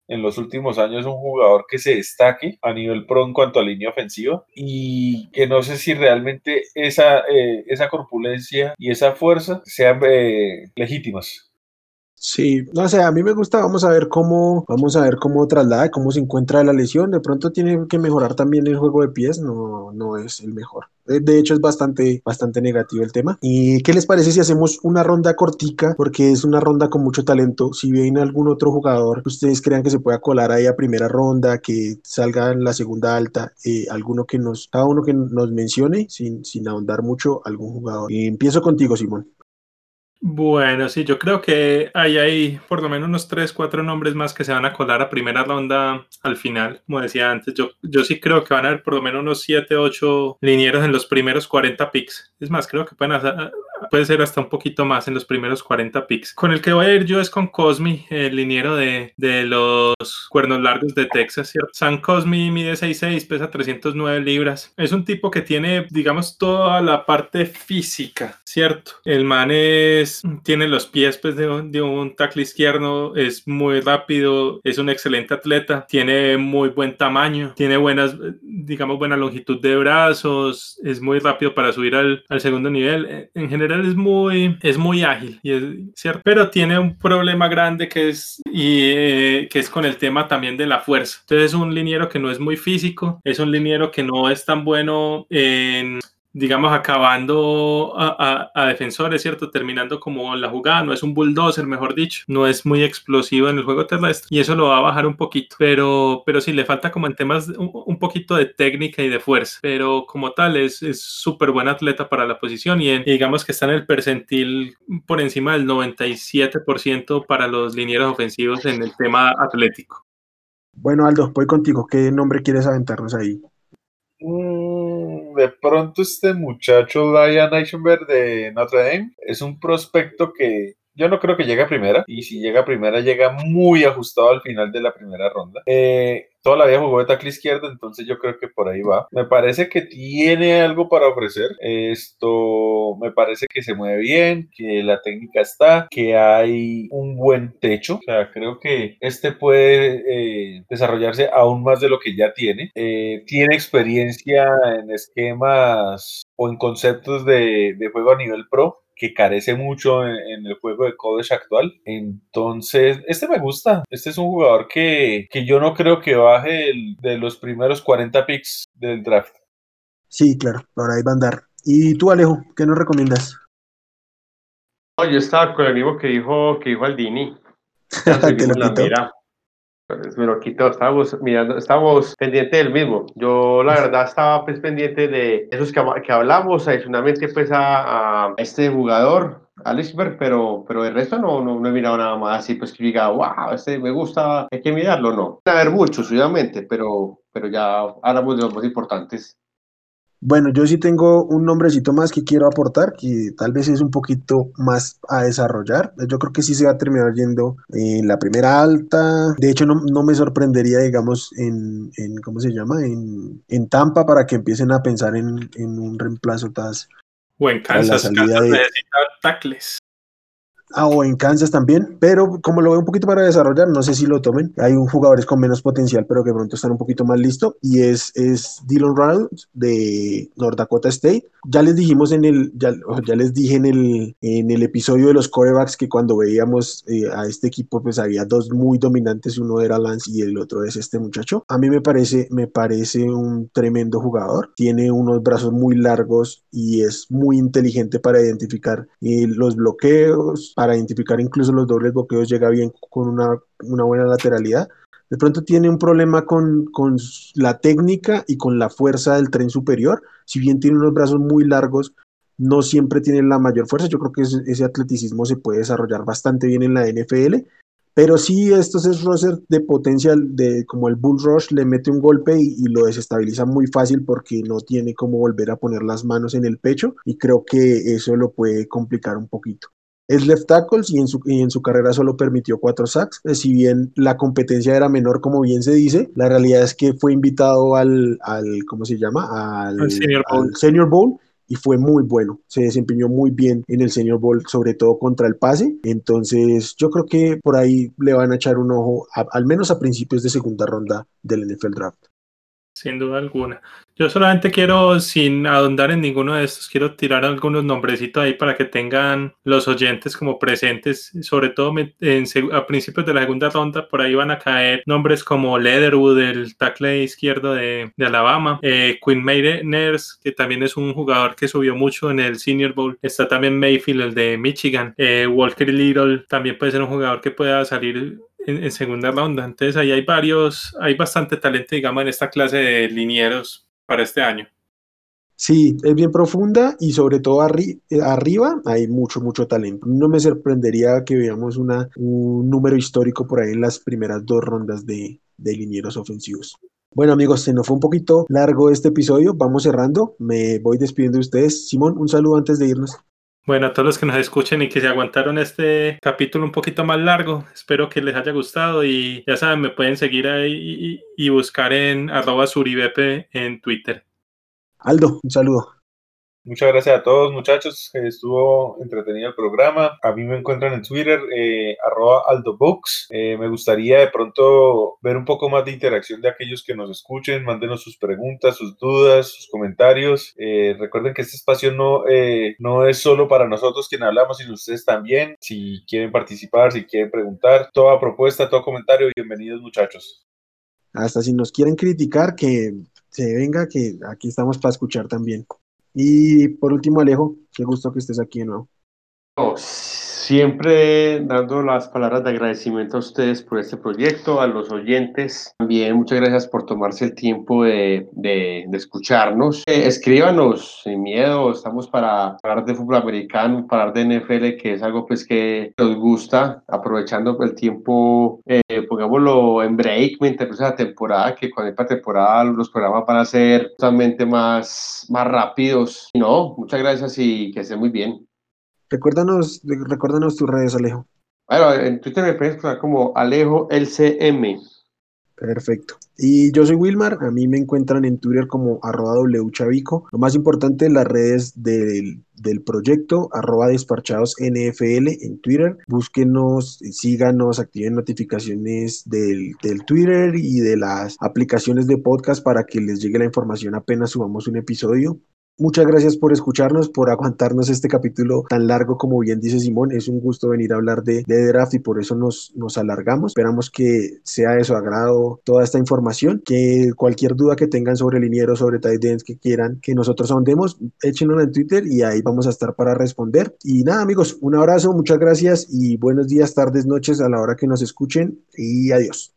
en los últimos años un jugador que se destaque a nivel pro en cuanto a línea ofensiva y que no sé si realmente esa, eh, esa corpulencia y esa fuerza sean eh, legítimas. Sí, no sé, a mí me gusta, vamos a ver cómo, vamos a ver cómo traslada, cómo se encuentra la lesión. De pronto tiene que mejorar también el juego de pies, no, no es el mejor. De hecho, es bastante, bastante negativo el tema. ¿Y qué les parece si hacemos una ronda cortica? Porque es una ronda con mucho talento. Si ven algún otro jugador ustedes crean que se pueda colar ahí a primera ronda, que salga en la segunda alta, eh, alguno que nos, cada uno que nos mencione, sin, sin ahondar mucho, algún jugador. Y empiezo contigo, Simón. Bueno, sí, yo creo que hay ahí por lo menos unos 3, 4 nombres más que se van a colar a primera ronda al final. Como decía antes, yo, yo sí creo que van a haber por lo menos unos 7, 8 linieros en los primeros 40 picks. Es más, creo que pueden hacer, puede ser hasta un poquito más en los primeros 40 picks. Con el que voy a ir yo es con Cosmi, el liniero de, de los cuernos largos de Texas, ¿cierto? San Cosmi mide 6'6, pesa 309 libras. Es un tipo que tiene, digamos, toda la parte física, ¿cierto? El man es, tiene los pies pues, de, un, de tackle izquierdo, es muy rápido, es un excelente atleta, tiene muy buen tamaño, tiene buenas, digamos, buena longitud de brazos, es muy rápido para subir al, segundo nivel. En general, es muy, es muy ágil, y es, ¿cierto? pero tiene un problema grande que es, y, eh, que es con el tema también de la fuerza. Entonces es un liniero que no es muy físico, es un liniero que no es tan bueno en digamos, acabando a, a, defensores, ¿cierto? Terminando como la jugada, no es un bulldozer, mejor dicho, no es muy explosivo en el juego terrestre y eso lo va a bajar un poquito, pero, pero sí le falta como en temas un, un poquito de técnica y de fuerza, pero como tal es súper buen atleta para la posición y, en, y, digamos que está en el percentil por encima del 97% para los linieros ofensivos en el tema atlético. Bueno, Aldo, voy contigo. ¿Qué nombre quieres aventarnos ahí? Mm, de pronto este muchacho Ryan Eichenberg de Notre Dame es un prospecto que yo no creo que llegue a primera y si llega a primera llega muy ajustado al final de la primera ronda. Eh, toda la vida jugó de tackle izquierdo, entonces yo creo que por ahí va. Me parece que tiene algo para ofrecer. Esto me parece que se mueve bien, que la técnica está, que hay un buen techo. O sea, creo que este puede eh, desarrollarse aún más de lo que ya tiene. Eh, tiene experiencia en esquemas o en conceptos de, de juego a nivel pro que carece mucho en, en, el juego de college actual. Entonces, este me gusta. Este es un jugador que, que yo no creo que baje el, de los primeros 40 picks del draft. Sí, claro, por ahí va a andar. ¿Y tú, Alejo, qué nos recomiendas? No, yo estaba con el mismo que dijo, que dijo Aldini. Lo. Mira, me lo quitó, estábamos mirando, estábamos pendientes del mismo. Yo la verdad estaba pues pendiente de esos que, que hablamos, adicionalmente pues a, a este jugador, Alexberg, pero, pero el resto no, no, no, he mirado nada más así, pues que diga, wow, este me gusta, hay que mirarlo, no. A ver muchos, obviamente, pero, pero ya hablamos de los más importantes. Bueno, yo sí tengo un nombrecito más que quiero aportar, que tal vez es un poquito más a desarrollar. Yo creo que sí se va a terminar yendo en la primera alta. De hecho, no, no me sorprendería, digamos, en, en ¿cómo se llama? En, en, Tampa para que empiecen a pensar en, en un reemplazo tras, o en Kansas, Kansas de... necesita tackles. Ah, o en Kansas también, pero como lo veo un poquito para desarrollar, no sé si lo tomen. Hay un jugadores con menos potencial, pero que pronto están un poquito más listo, y es, es Dylan Reynolds de North Dakota State. Ya les dijimos en el, ya, ya les dije en el, en el episodio de los corebacks que cuando veíamos eh, a este equipo, pues había dos muy dominantes, uno era Lance y el otro es este muchacho. A mí me parece, me parece un tremendo jugador, tiene unos brazos muy largos y es muy inteligente para identificar eh, los bloqueos, para identificar incluso los dobles bloqueos, llega bien con una, buena lateralidad. De pronto tiene un problema con, la técnica y con la fuerza del tren superior. Si bien tiene unos brazos muy largos, no siempre tiene la mayor fuerza. Yo creo que ese, ese atleticismo se puede desarrollar bastante bien en la NFL. Pero sí, estos es roster de potencia, de, como el Bull Rush, le mete un golpe y, y, lo desestabiliza muy fácil porque no tiene cómo volver a poner las manos en el pecho y creo que eso lo puede complicar un poquito. Es left tackle y en, su, y en su carrera solo permitió cuatro sacks. Si bien la competencia era menor, como bien se dice, la realidad es que fue invitado al, al ¿cómo se llama? Al, al Senior Bowl. Al Senior Bowl y fue muy bueno. Se desempeñó muy bien en el Senior Bowl, sobre todo contra el pase. Entonces, yo creo que por ahí le van a echar un ojo, a, al menos a principios de segunda ronda del NFL Draft. Sin duda alguna. Yo solamente quiero, sin ahondar en ninguno de estos, quiero tirar algunos nombrecitos ahí para que tengan los oyentes como presentes, sobre todo en, a principios de la segunda ronda, por ahí van a caer nombres como Leatherwood, el tackle izquierdo de, Alabama, eh, Quinn Ners, que también es un jugador que subió mucho en el Senior Bowl, está también Mayfield, el de Michigan, eh, Walker Little, también puede ser un jugador que pueda salir en, en, segunda ronda. Entonces ahí hay varios, hay bastante talento, digamos, en esta clase de linieros para este año. Sí, es bien profunda y sobre todo arriba hay mucho, mucho talento. No me sorprendería que veamos una, un número histórico por ahí en las primeras dos rondas de, de linieros ofensivos. Bueno amigos, se nos fue un poquito largo este episodio, vamos cerrando, me voy despidiendo de ustedes. Simón, un saludo antes de irnos. Bueno, a todos los que nos escuchen y que se aguantaron este capítulo un poquito más largo, espero que les haya gustado y ya saben, me pueden seguir ahí y, buscar en arroba suribepe en Twitter. Aldo, un saludo. Muchas gracias a todos muchachos, estuvo entretenido el programa. A mí me encuentran en Twitter, eh, arroba aldobooks. Eh, me gustaría de pronto ver un poco más de interacción de aquellos que nos escuchen, mándenos sus preguntas, sus dudas, sus comentarios. Eh, recuerden que este espacio no, no es solo para nosotros quien hablamos, sino ustedes también. Si quieren participar, si quieren preguntar, toda propuesta, todo comentario, bienvenidos muchachos. Hasta si nos quieren criticar, que se venga, que aquí estamos para escuchar también. Y por último, Alejo, qué gusto que estés aquí nuevo. Siempre dando las palabras de agradecimiento a ustedes por este proyecto, a los oyentes. También muchas gracias por tomarse el tiempo de, escucharnos. Eh, escríbanos sin miedo, estamos para hablar de fútbol americano, para hablar de NFL, que es algo pues que nos gusta, aprovechando el tiempo, eh, pongámoslo en break, mientras la temporada, que con esta temporada los programas van a ser totalmente más, más rápidos. No, muchas gracias y que estén muy bien. Recuérdanos, recuérdanos tus redes, Alejo. Bueno, en Twitter me puedes encontrar como Alejo LCM. Perfecto. Y yo soy Wilmar, a mí me encuentran en Twitter como arroba wchavico. Lo más importante, las redes del, del proyecto, arroba despachados NFL en Twitter. Búsquenos, síganos, activen notificaciones del, del Twitter y de las aplicaciones de podcast para que les llegue la información apenas subamos un episodio. Muchas gracias por escucharnos, por aguantarnos este capítulo tan largo como bien dice Simón. Es un gusto venir a hablar de, de draft y por eso nos, nos alargamos. Esperamos que sea de su agrado toda esta información. Que cualquier duda que tengan sobre linieros, sobre tight ends que quieran que nosotros ahondemos, échenos en Twitter y ahí vamos a estar para responder. Y nada, amigos, un abrazo, muchas gracias y buenos días, tardes, noches a la hora que nos escuchen y adiós.